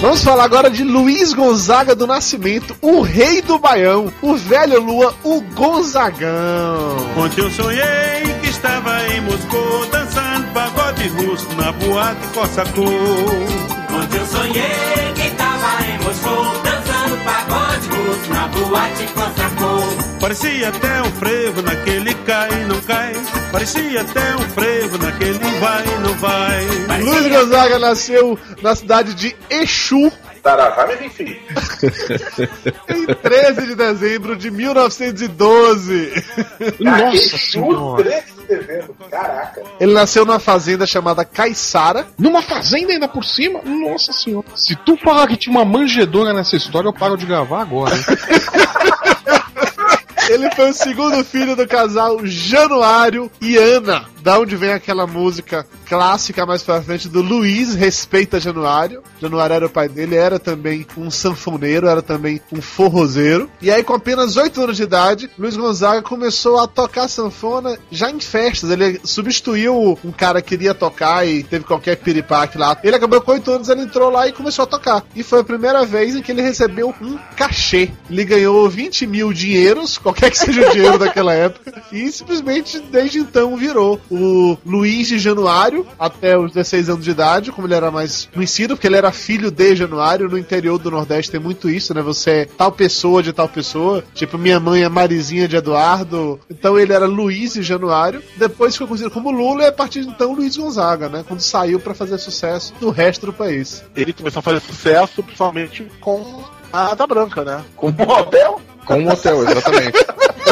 Vamos falar agora de Luiz Gonzaga do Nascimento, o rei do Baião, o velho Lua, o Gonzagão. Ontem eu sonhei que estava em Moscou dançando pagode russo na boate Cossacô. Ontem eu sonhei que estava em Moscou dançando pagode russo na boate Cossacô. Parecia até um frevo naquele cai e não cai. Parecia até um frevo naquele vai e não vai. Luiz Gonzaga nasceu na cidade de Exu, Saravá, meu enfim. em 13 de dezembro de 1912. Nossa senhora. 13 de dezembro. Caraca. Ele nasceu numa fazenda chamada Caiçara. Numa fazenda ainda por cima? Nossa senhora. Se tu falar que tinha uma manjedora nessa história, eu paro de gravar agora. hein? Ele foi o segundo filho do casal Januário e Ana. Da onde vem aquela música clássica mais pra frente do Luiz Respeita Januário. Januário era o pai dele, era também um sanfoneiro, era também um forrozeiro. E aí, com apenas 8 anos de idade, Luiz Gonzaga começou a tocar sanfona já em festas. Ele substituiu um cara que queria tocar e teve qualquer piripaque lá. Ele acabou com 8 anos, ele entrou lá e começou a tocar. E foi a primeira vez em que ele recebeu um cachê. Ele ganhou 20 mil dinheiros, qualquer que seja o dinheiro daquela época, e simplesmente desde então virou o Luiz de Januário até os 16 anos de idade, como ele era mais conhecido, porque ele era filho de Januário. No interior do Nordeste tem muito isso, né? Você é tal pessoa de tal pessoa. Tipo, minha mãe é Marizinha de Eduardo. Então ele era Luiz de Januário. Depois ficou conhecido como Lula e a partir de então Luiz Gonzaga, né? Quando saiu pra fazer sucesso no resto do país. Ele começou a fazer sucesso, principalmente com a Asa Branca, né? Com um hotel? Com um motel, exatamente.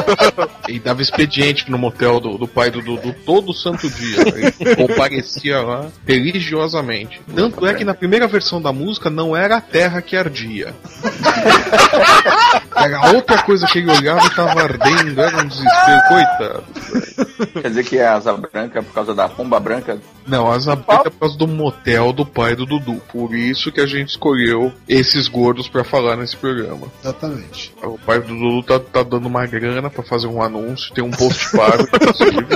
e dava expediente no motel do, do pai do Dudu todo santo dia. Ele comparecia lá religiosamente. Tanto é que na primeira versão da música não era a terra que ardia. Era outra coisa que ele olhava e tava ardendo, era um desespero, coitado. Quer dizer que é asa branca por causa da pomba branca? Não, asa branca é por causa do motel do pai do Dudu. Por isso que a gente escolheu esses gordos pra falar nesse programa. Exatamente. O pai do Dudu tá, tá dando uma grana pra fazer um anúncio, tem um post pago, inclusive.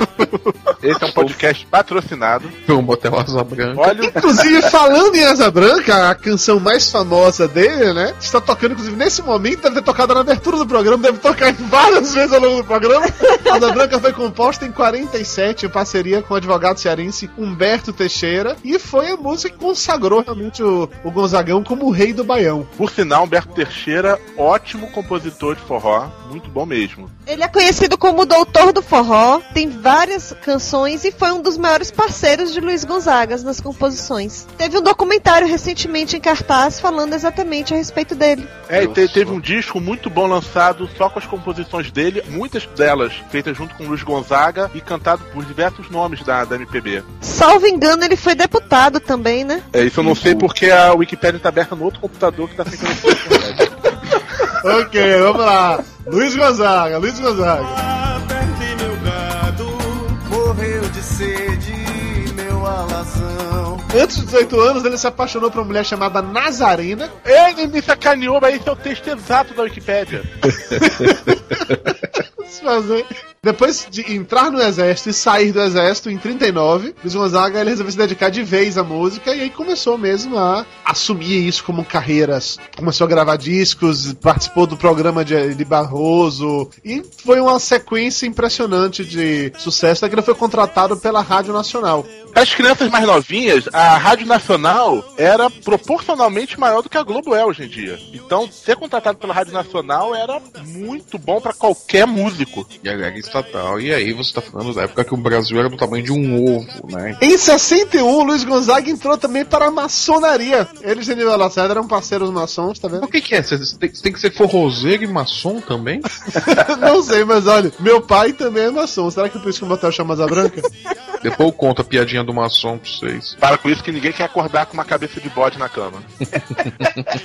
Esse é um podcast patrocinado. Pelo Motel Asa Branca. Olha, Inclusive, falando em Asa Branca, a canção mais famosa dele, né? Está tocando, inclusive, nesse momento, deve ter tocado na abertura do programa, deve tocar várias vezes ao longo do programa. Asa Branca foi composta em 47, em parceria com o advogado cearense Humberto Teixeira, e foi a música que consagrou realmente o, o Gonzagão como o rei do Baião. por sinal, Humberto Teixeira, ótimo compositor de forró, muito bom mesmo. Ele é conhecido como o Doutor do Forró, tem várias canções e foi um dos maiores parceiros de Luiz Gonzaga nas composições. Teve um documentário recentemente em cartaz falando exatamente a respeito dele. É, e te- teve um disco muito bom lançado só com as composições dele, muitas delas feitas junto com Luiz Gonzaga e cantado por diversos nomes da, da MPB. Salvo engano, ele foi deputado também, né? É, isso eu não sei porque a Wikipédia tá aberta no outro computador que tá sem conexão. Ok, vamos lá. Luiz Gonzaga, Luiz Gonzaga. Antes de 18 anos, ele se apaixonou por uma mulher chamada Nazarena. Ele me sacaneou, mas esse é o texto exato da Wikipédia. fazer. Depois de entrar no exército e sair do exército em 39, Luiz Gonzaga ele resolveu se dedicar de vez à música e aí começou mesmo a assumir isso como carreiras. Começou a gravar discos, participou do programa de, de Barroso e foi uma sequência impressionante de sucesso. Que ele foi contratado pela Rádio Nacional. As crianças mais novinhas, a Rádio Nacional era proporcionalmente maior do que a Globo é hoje em dia. Então, ser contratado pela Rádio Nacional era muito bom pra qualquer músico. E a Liga Estatal. E aí você tá falando da época que o Brasil era do tamanho de um ovo, né? Em 61, Luiz Gonzaga entrou também para a maçonaria. Ele e Genival Lacerda eram parceiros maçons, tá vendo? O que, que é? Você tem, tem que ser forrozeiro e maçom também? Não sei, mas olha, meu pai também é maçom. Será que é por isso que o motel chama Asa Branca? Depois eu conto a piadinha do maçom pra vocês. Para com isso que ninguém quer acordar com uma cabeça de bode na cama.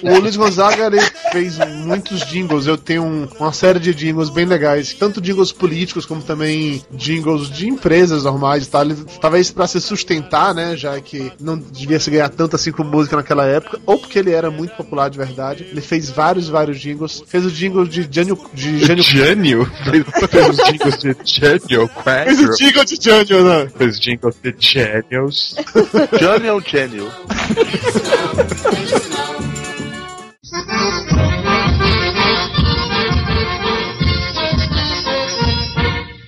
O Luiz Gonzaga ele fez muitos jingles. Eu tenho um- uma série de jingles bem legais, tanto jingles políticos como também jingles de empresas normais e tal. Talvez para se sustentar, né, já que não devia se ganhar tanto assim com música naquela época, ou porque ele era muito popular de verdade. Ele fez vários, vários jingles. Fez o jingle de Jânio. De Jânio... Jânio? Fez os jingles de Jânio Fez o jingle de Jânio, né? Fez os jingles de Jânios. Jânio ou Gênio?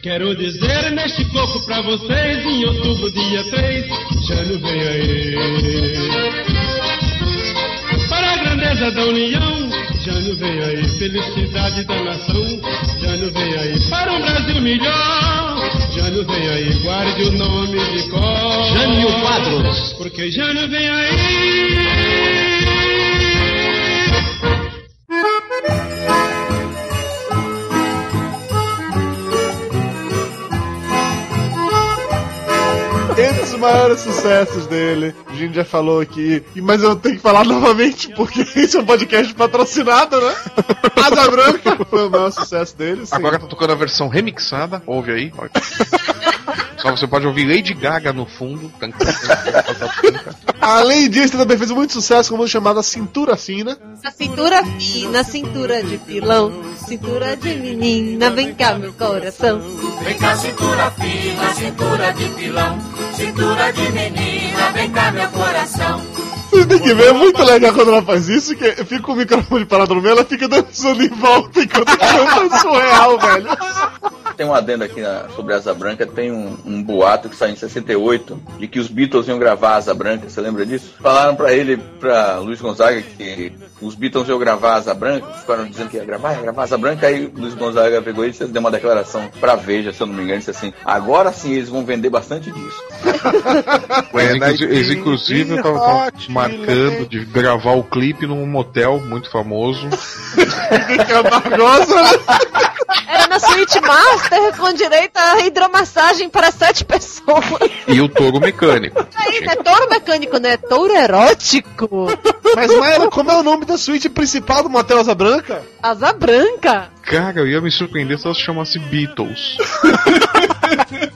Quero dizer neste coco pra vocês, em outubro, dia 3, Jânio vem aí. Para a grandeza da união, Jânio vem aí. Felicidade da nação, Jânio vem aí. Para um Brasil melhor, Jânio vem aí. Guarde o nome de cor. Jânio Quadros. Porque Jânio vem aí. Maiores sucessos dele, a gente já falou aqui, mas eu tenho que falar novamente porque esse é um podcast patrocinado, né? Asa Branca foi o maior sucesso dele. sim. Agora tá tocando a versão remixada, ouve aí. Só você pode ouvir Lady Gaga no fundo. Além disso, também fez muito sucesso com uma música chamada Cintura Fina. A cintura fina, cintura de pilão, cintura de menina, vem cá meu coração. Vem cá, cintura fina, cintura de pilão, cintura de menina, vem cá, meu coração. Você tem que ver, é muito legal quando ela faz isso, que fica com o microfone parado no meio, ela fica dançando em volta enquanto canta, surreal, velho. Tem um adendo aqui na- sobre Asa Branca, tem um, um boato que saiu em 68 de que os Beatles iam gravar Asa Branca, você lembra disso? Falaram pra ele, pra Luiz Gonzaga, que os Beatles iam gravar Asa Branca, ficaram dizendo que ia gravar, ia gravar Asa Branca, aí Luiz Gonzaga pegou e deu uma declaração pra Veja, se eu não me engano, disse assim, agora sim eles vão vender bastante disco. Eles, inclusive, eles, inclusive, estavam marcando de gravar o clipe num motel muito famoso. Que é né? Na suíte master com direito a hidromassagem para sete pessoas. E o touro mecânico. Aí, não é touro mecânico, né? Touro erótico. Mas, Maela, como é o nome da suíte principal do Motel Asa Branca? Asa branca. Cara, eu ia me surpreender se ela se chamasse Beatles.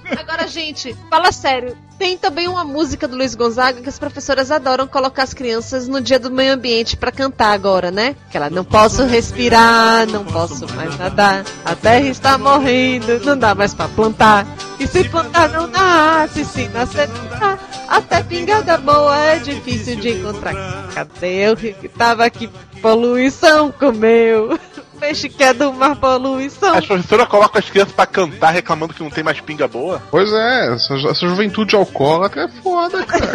Gente, fala sério. Tem também uma música do Luiz Gonzaga que as professoras adoram colocar as crianças no dia do meio ambiente pra cantar agora, né? Que ela não posso respirar, não posso mais nadar, a terra está morrendo, não dá mais pra plantar. E se plantar não nasce, se nascer não dá. Até pingada boa é difícil de encontrar. Cadê rio que tava aqui? Poluição comeu. Peixe que é do mar, poluição. As professoras colocam as crianças pra cantar reclamando que não tem mais pinga boa. Pois é, essa, essa juventude alcoólatra é foda, cara.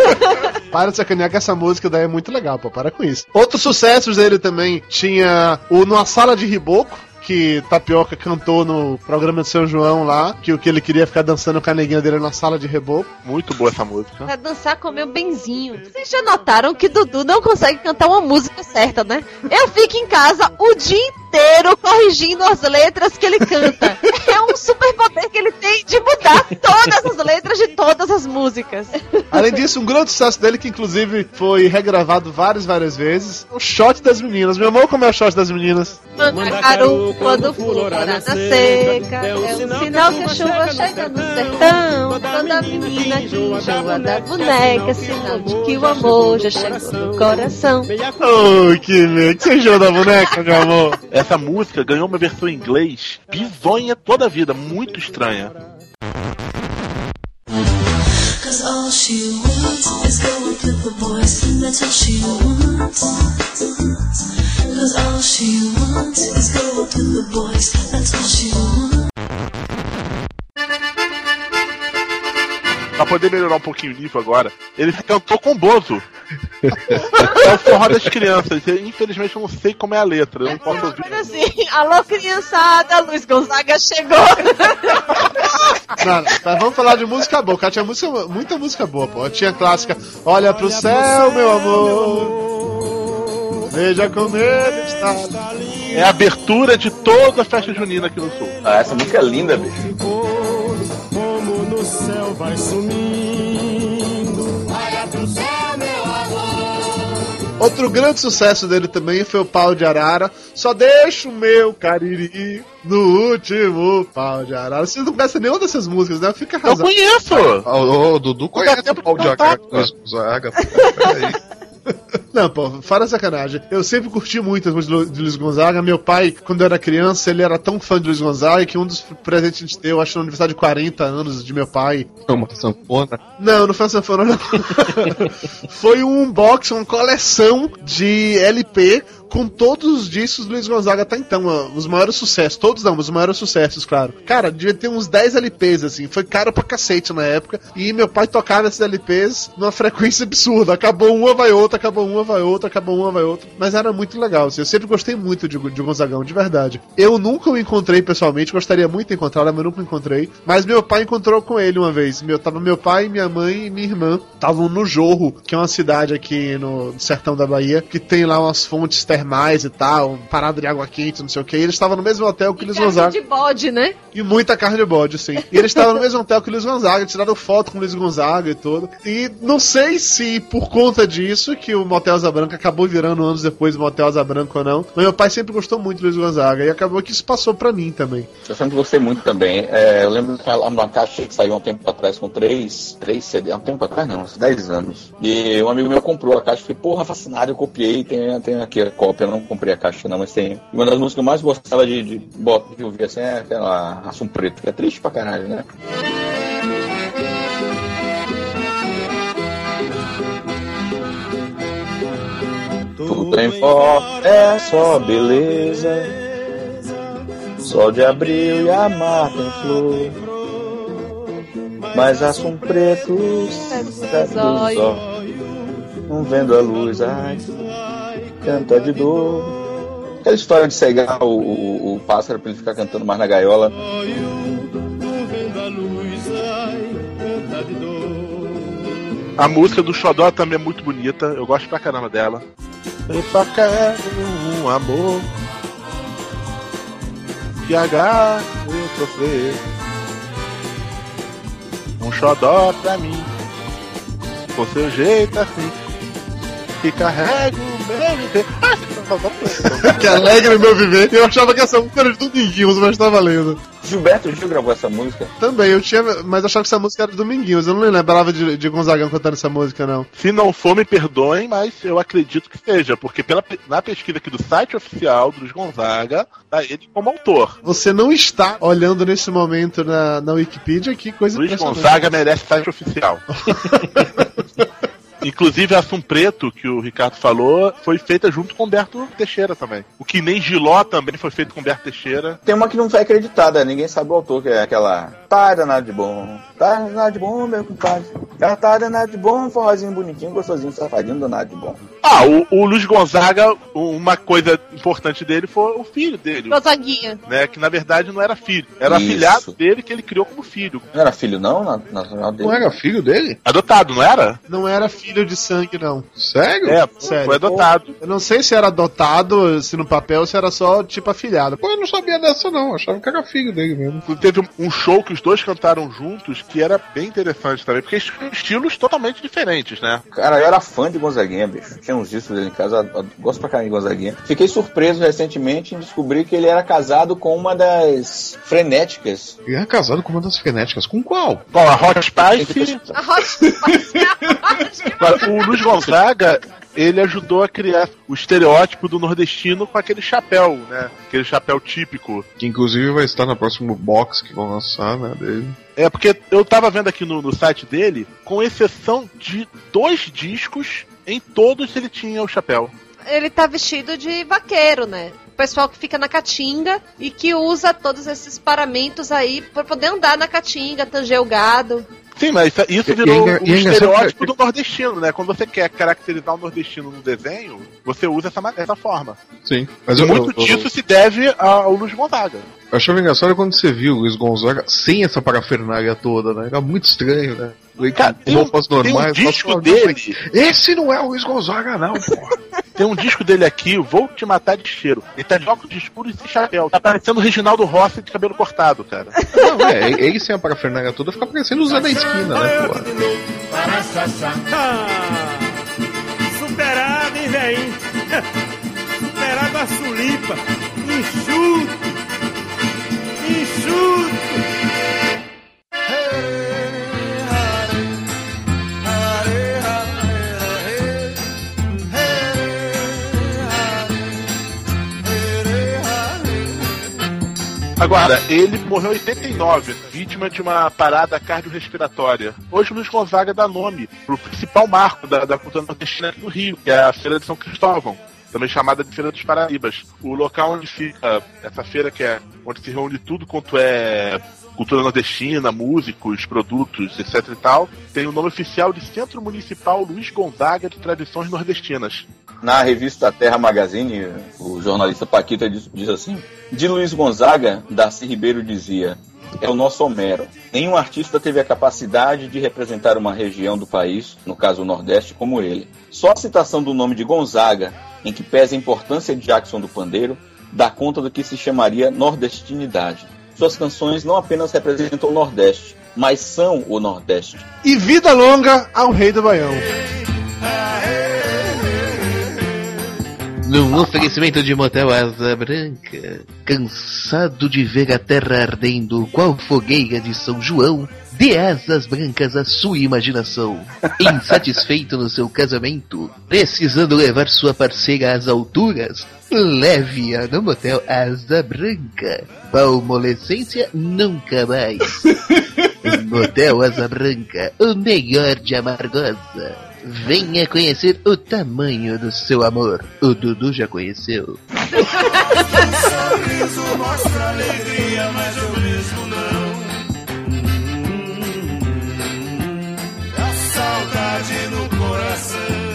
Para de sacanear que essa música daí é muito legal, pô. Para com isso. Outros sucessos dele também tinha o Numa Sala de Riboco. Que Tapioca cantou no programa de São João lá, que o que ele queria ficar dançando com a neguinha dele na sala de reboco. Muito boa essa música. Pra dançar com o meu benzinho. Vocês já notaram que Dudu não consegue cantar uma música certa, né? Eu fico em casa o dia inteiro corrigindo as letras que ele canta. É um superpoder que ele tem de mudar todas as letras de todas as músicas. Além disso, um grande sucesso dele, que inclusive foi regravado várias, várias vezes, o shot das meninas. Meu amor, como é o shot das meninas? Mandacaru, quando flora na seca, é o sinal que a chuva chega no sertão. Quando a menina que enjoa da boneca, sinal de que o amor já chegou no coração. Oi, que medo. que você enjoou da boneca, meu amor? Essa música ganhou uma versão em inglês bizonha toda a vida, muito estranha. Cause all she wants is go the boys. That's all she wants. Cause all she wants is go the boys. That's all she wants. Pra poder melhorar um pouquinho o nível agora, ele cantou com Bozo. é o forró das crianças. Eu, Infelizmente eu não sei como é a letra. Eu não posso ouvir. Mas assim, alô criançada, Luiz Gonzaga chegou. Não, mas vamos falar de música boa. Cara, tinha música, muita música boa, pô. Tinha a clássica Olha pro céu, meu amor. Veja como ele está. É a abertura de toda a festa junina aqui no sul. Ah, essa música é linda, bicho. Vai sumindo. Olha pro céu, meu amor. Outro grande sucesso dele também foi o Pau de Arara. Só deixa o meu cariri no último Pau de Arara. Vocês não conhecem nenhuma dessas músicas, né? Fica arrasado. conheço! O, o Dudu conhece o pau de Arara Não, pô, fora sacanagem. Eu sempre curti muito as músicas de Luiz Gonzaga. Meu pai, quando eu era criança, ele era tão fã de Luiz Gonzaga que um dos presentes que a gente deu, acho que no aniversário de 40 anos de meu pai. Uma sanfona. Não, não foi uma sanfona, não. foi um unboxing, uma coleção de LP com todos os discos do Luiz Gonzaga até então, os maiores sucessos. Todos não, os maiores sucessos, claro. Cara, devia ter uns 10 LPs, assim. Foi caro pra cacete na época. E meu pai tocava esses LPs numa frequência absurda. Acabou uma, vai outra, acabou uma, vai outra, acabou uma, vai outra. Mas era muito legal, assim. Eu sempre gostei muito de, de Gonzagão, de verdade. Eu nunca o encontrei pessoalmente, gostaria muito de encontrá-lo, mas nunca o encontrei. Mas meu pai encontrou com ele uma vez. Meu, tava meu pai, minha mãe e minha irmã. Estavam no Jorro, que é uma cidade aqui no sertão da Bahia, que tem lá umas fontes termais e tal, parada de água quente, não sei o que. E eles estavam no mesmo hotel que o Luiz Carne Gonzaga. de bode, né? E muita carne de bode, sim. E eles estavam no mesmo hotel que o Luiz Gonzaga, tiraram foto com o Luiz Gonzaga e tudo. E não sei se por conta disso que o Motel Asa Branca acabou virando anos depois o Motel Asa Branca ou não. Mas meu pai sempre gostou muito do Luiz Gonzaga. E acabou que isso passou pra mim também. Eu sempre gostei muito também. É, eu lembro que uma caixa que saiu há um tempo atrás com três, três CD, há um tempo atrás não, uns 10 anos. E um amigo meu comprou a caixa, fiquei, porra, fascinado, eu copiei, tem, tem aqui a cópia, eu não comprei a caixa não, mas tem. Uma das músicas que eu mais gostava de, de, de, de ouvir assim é aquela Assum Preto, que é triste pra caralho, né? Tudo em volta é só beleza. Sol de abril e a mata em flor. Mas assum preto cega dos olhos. Não vendo a luz, ai, canta de dor. Aquela história de cegar o, o, o pássaro pra ele ficar cantando mais na gaiola. A música do Xodó também é muito bonita, eu gosto pra caramba dela. Eu só quero um amor que agarre eu sofrer. Um xodó pra mim, com seu jeito assim, que carrega o meu viver. que alegra o meu viver. Eu achava que essa música era de Dominguinhos, mas tá valendo. Gilberto Gil gravou essa música? Também, eu tinha, mas eu achava que essa música era de Dominguinhos. Eu não lembrava de, de Gonzagão cantando essa música, não. Se não for, me perdoem, mas eu acredito que seja, porque pela, na pesquisa aqui do site oficial do Luiz Gonzaga, tá ele como autor. Você não está olhando nesse momento na, na Wikipedia, que coisa Luiz Gonzaga merece site oficial. Inclusive a Assum Preto, que o Ricardo falou, foi feita junto com Humberto Teixeira também. O que nem Giló também foi feito com Humberto Teixeira. Tem uma que não foi acreditada, ninguém sabe o autor, que é aquela. Tá danado de bom. Tá danado de bom, meu compadre. Já tá danado de bom, um forrozinho bonitinho, gostosinho, safadinho, danado de bom. Ah, o, o Luiz Gonzaga, uma coisa importante dele foi o filho dele. Gonzaguinha. Né, que na verdade não era filho. Era Isso. afilhado dele que ele criou como filho. Não era filho, não? Na, nacional dele? Não era filho dele? Adotado, não era? Não era filho de sangue, não. Sério? É, Sério. foi adotado. Eu não sei se era adotado, se no papel, se era só tipo afilhado. Pô, eu não sabia dessa não, achava que era filho dele mesmo. Teve um- show que os dois cantaram juntos que era bem interessante também, porque estilos totalmente diferentes, né? Cara, eu era fã de Gonzaguinha, bicho. Tinha uns discos dele em casa, eu gosto pra caramba de Gonzaguinha. Fiquei surpreso recentemente em descobrir que ele era casado com uma das frenéticas. Ele era casado com uma das frenéticas. Com qual? Qual, a Hot Spice? A Hot o Luiz Gonzaga, ele ajudou a criar o estereótipo do nordestino com aquele chapéu, né? Aquele chapéu típico. Que inclusive vai estar no próximo box que vão lançar, né, dele. É, porque eu tava vendo aqui no, no site dele, com exceção de dois discos, em todos ele tinha o chapéu. Ele tá vestido de vaqueiro, né? O pessoal que fica na caatinga e que usa todos esses paramentos aí pra poder andar na caatinga, tanger o gado. Sim, mas isso, virou o e ainda estereótipo do nordestino, né? Quando você quer caracterizar o nordestino no desenho, você usa essa, essa forma. Sim. Mas e eu, muito eu- eu- disso se deve ao Luiz Gonzaga. Eu achava engraçado quando você viu o Luiz Gonzaga sem essa parafernália toda, né? Era muito estranho, né? Ele Cara, com tem um- roupas tem um normais. disco só- dele. Esse não é o Luiz Gonzaga, não, porra. Tem um disco dele aqui, Vou Te Matar de Cheiro. Ele tá de óculos escuros e sem chapéu. Tá parecendo o Reginaldo Rossi de cabelo cortado, cara. Não, é, ele sem a parafernália toda fica parecendo o Zé da esquina, né, pô? Ah, superado, hein, velho? Superado a sulipa. Enxuto. Enxuto. Agora, ele morreu em 89, vítima de uma parada cardiorrespiratória. Hoje Luiz Gonzaga dá nome pro principal marco da, da cultura nordestina no Rio, que é a Feira de São Cristóvão. Também chamada de Feira dos Paraíbas. O local onde fica essa feira, que é onde se reúne tudo quanto é cultura nordestina, músicos, produtos, etc e tal, tem o nome oficial de Centro Municipal Luiz Gonzaga de Tradições Nordestinas. Na revista Terra Magazine, o jornalista Paquita diz, diz assim: De Luiz Gonzaga, Darcy Ribeiro dizia: É o nosso Homero. Nenhum artista teve a capacidade de representar uma região do país, no caso o Nordeste, como ele. Só a citação do nome de Gonzaga, em que pesa a importância de Jackson do Pandeiro, dá conta do que se chamaria nordestinidade. Suas canções não apenas representam o Nordeste, mas são o Nordeste. E vida longa ao rei do Baião. Num oferecimento de motel Asa Branca, cansado de ver a terra ardendo qual fogueira de São João, dê asas brancas à sua imaginação. Insatisfeito no seu casamento, precisando levar sua parceira às alturas, leve-a no motel Asa Branca. Palmolescência nunca mais. motel Asa Branca, o melhor de Amargosa. Venha conhecer o tamanho do seu amor. O Dudu já conheceu. sorriso mostra alegria, mas eu não. A saudade no coração.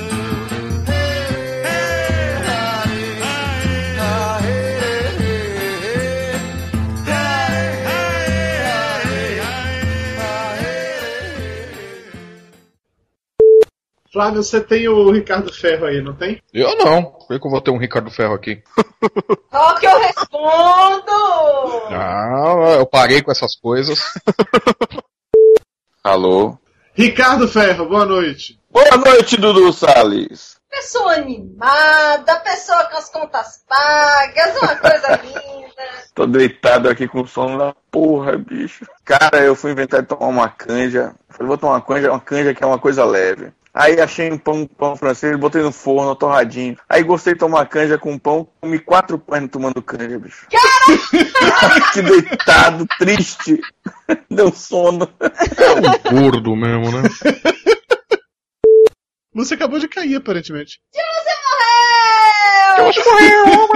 Flávio, você tem o Ricardo Ferro aí, não tem? Eu não. Por que que eu vou ter um Ricardo Ferro aqui? Qual que eu respondo? Ah, eu parei com essas coisas. Alô? Ricardo Ferro, boa noite. Boa noite, Dudu Salles. Pessoa animada, pessoa com as contas pagas, uma coisa linda. Tô deitado aqui com sono da porra, bicho. Cara, eu fui inventar de tomar uma canja. Falei, vou tomar uma canja, uma canja que é uma coisa leve. Aí achei um pão, pão francês, botei no forno, torradinho. Aí gostei de tomar canja com pão, comi quatro pães tomando canja, bicho. que deitado, triste. Deu sono. É um gordo mesmo, né? Você acabou de cair, aparentemente. Você morreu!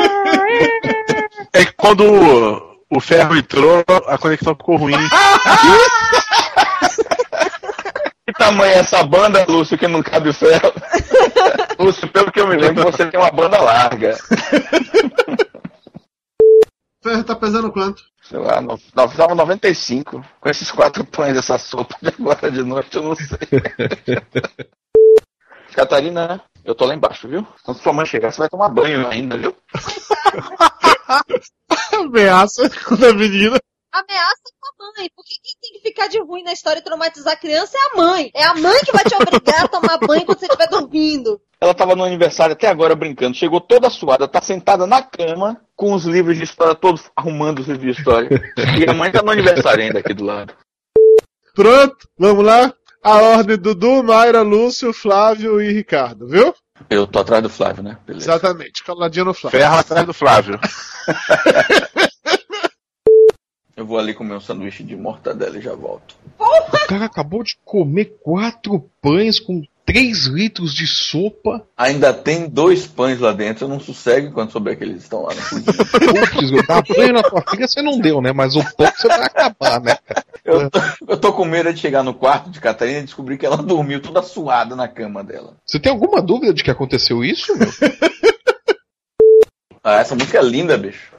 É que quando o ferro entrou, a conexão ficou ruim. Que tamanho é essa banda, Lúcio, que não cabe ferro? Lúcio, pelo que eu me lembro, você tem uma banda larga. Ferro tá pesando quanto? Sei lá, no, no, tava 95. Com esses quatro pães dessa sopa de agora de noite, eu não sei. Catarina? Eu tô lá embaixo, viu? Quando sua mãe chegar, você vai tomar banho ainda, viu? Ameaça da menina. Ameaça com a mãe, porque quem tem que ficar de ruim na história e traumatizar a criança é a mãe. É a mãe que vai te obrigar a tomar banho quando você estiver dormindo. Ela tava no aniversário até agora brincando. Chegou toda suada, tá sentada na cama, com os livros de história todos arrumando os livros de história. E a mãe tá no aniversário ainda aqui do lado. Pronto, vamos lá. A ordem Dudu, Mayra, Lúcio, Flávio e Ricardo, viu? Eu tô atrás do Flávio, né? Beleza. Exatamente, coladinho no Flávio. Ferro atrás do Flávio. Eu vou ali comer um sanduíche de mortadela e já volto. O cara acabou de comer quatro pães com 3 litros de sopa. Ainda tem dois pães lá dentro, eu não sossego enquanto souber que eles estão lá no Putz, eu dar banho na tua filha você não deu, né? Mas o pão você vai acabar, né? Eu tô, eu tô com medo de chegar no quarto de Catarina e descobrir que ela dormiu toda suada na cama dela. Você tem alguma dúvida de que aconteceu isso, meu? Ah, essa música é linda, bicho.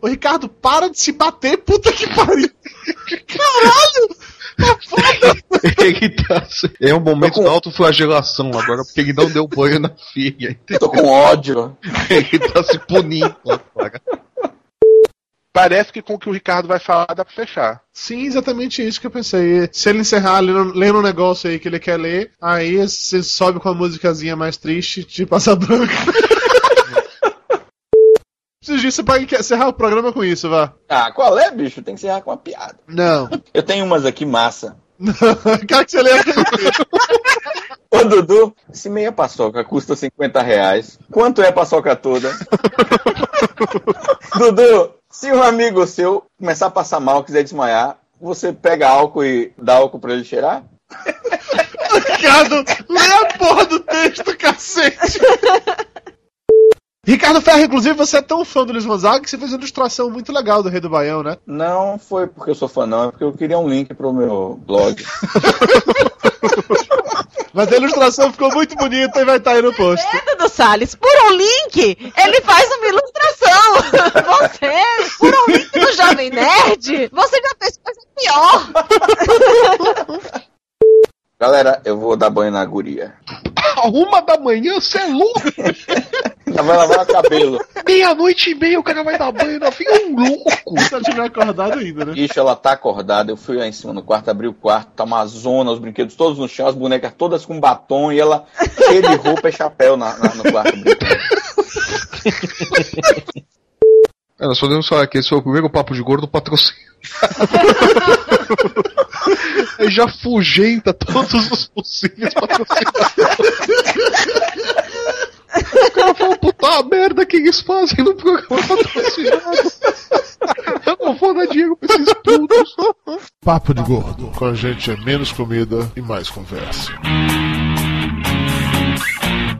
Ô Ricardo, para de se bater, puta que pariu. Caralho! Tá foda! Ele tá. É um momento de autoflagelação agora, porque ele não deu banho na filha. Tô com ódio. Ele tá se punindo agora. Parece que com o que o Ricardo vai falar dá pra fechar. Sim, exatamente isso que eu pensei. Se ele encerrar lendo, lendo um negócio aí que ele quer ler, aí você sobe com a musicazinha mais triste de Passa Branca. Você pode encerrar o programa com isso, vá. Ah, qual é, bicho? Tem que encerrar com uma piada. Não. Eu tenho umas aqui massa. Quero que você leia Ô, Dudu, se meia paçoca custa 50 reais, quanto é a paçoca toda? Dudu, se um amigo seu começar a passar mal, quiser desmaiar, você pega álcool e dá álcool pra ele cheirar? Ricardo, lê a porra do texto, cacete! Ricardo Ferro, inclusive, você é tão fã do Luiz Gonzaga que você fez uma ilustração muito legal do Rei do Baião, né? Não foi porque eu sou fã, não, é porque eu queria um link pro meu blog. Mas a ilustração ficou muito bonita e vai estar aí no post. Dudu Salles, por um link, ele faz uma ilustração. Você, por um link do Jovem Nerd, você já fez coisa pior. Galera, eu vou dar banho na guria. A uma da manhã, você é louco! Ela vai lavar o cabelo. Meia-noite e meia o cara vai dar banho na filha, é um louco! Se ela tiver acordado ainda, né? Bicho, ela tá acordada. Eu fui lá em cima no quarto, abri o quarto, tá uma zona, os brinquedos todos no chão, as bonecas todas com batom e ela cheia de roupa e chapéu na, na- no quarto. É, nós podemos falar que esse foi o primeiro papo de gordo patrocínio. Já fugenta todos os possíveis patrocinadores. Cara fala, puta merda que eles fazem no programa patrocinado. Eu não vou dar dinheiro pra esses putos. Papo de Gordo. Com a gente é menos comida e mais conversa.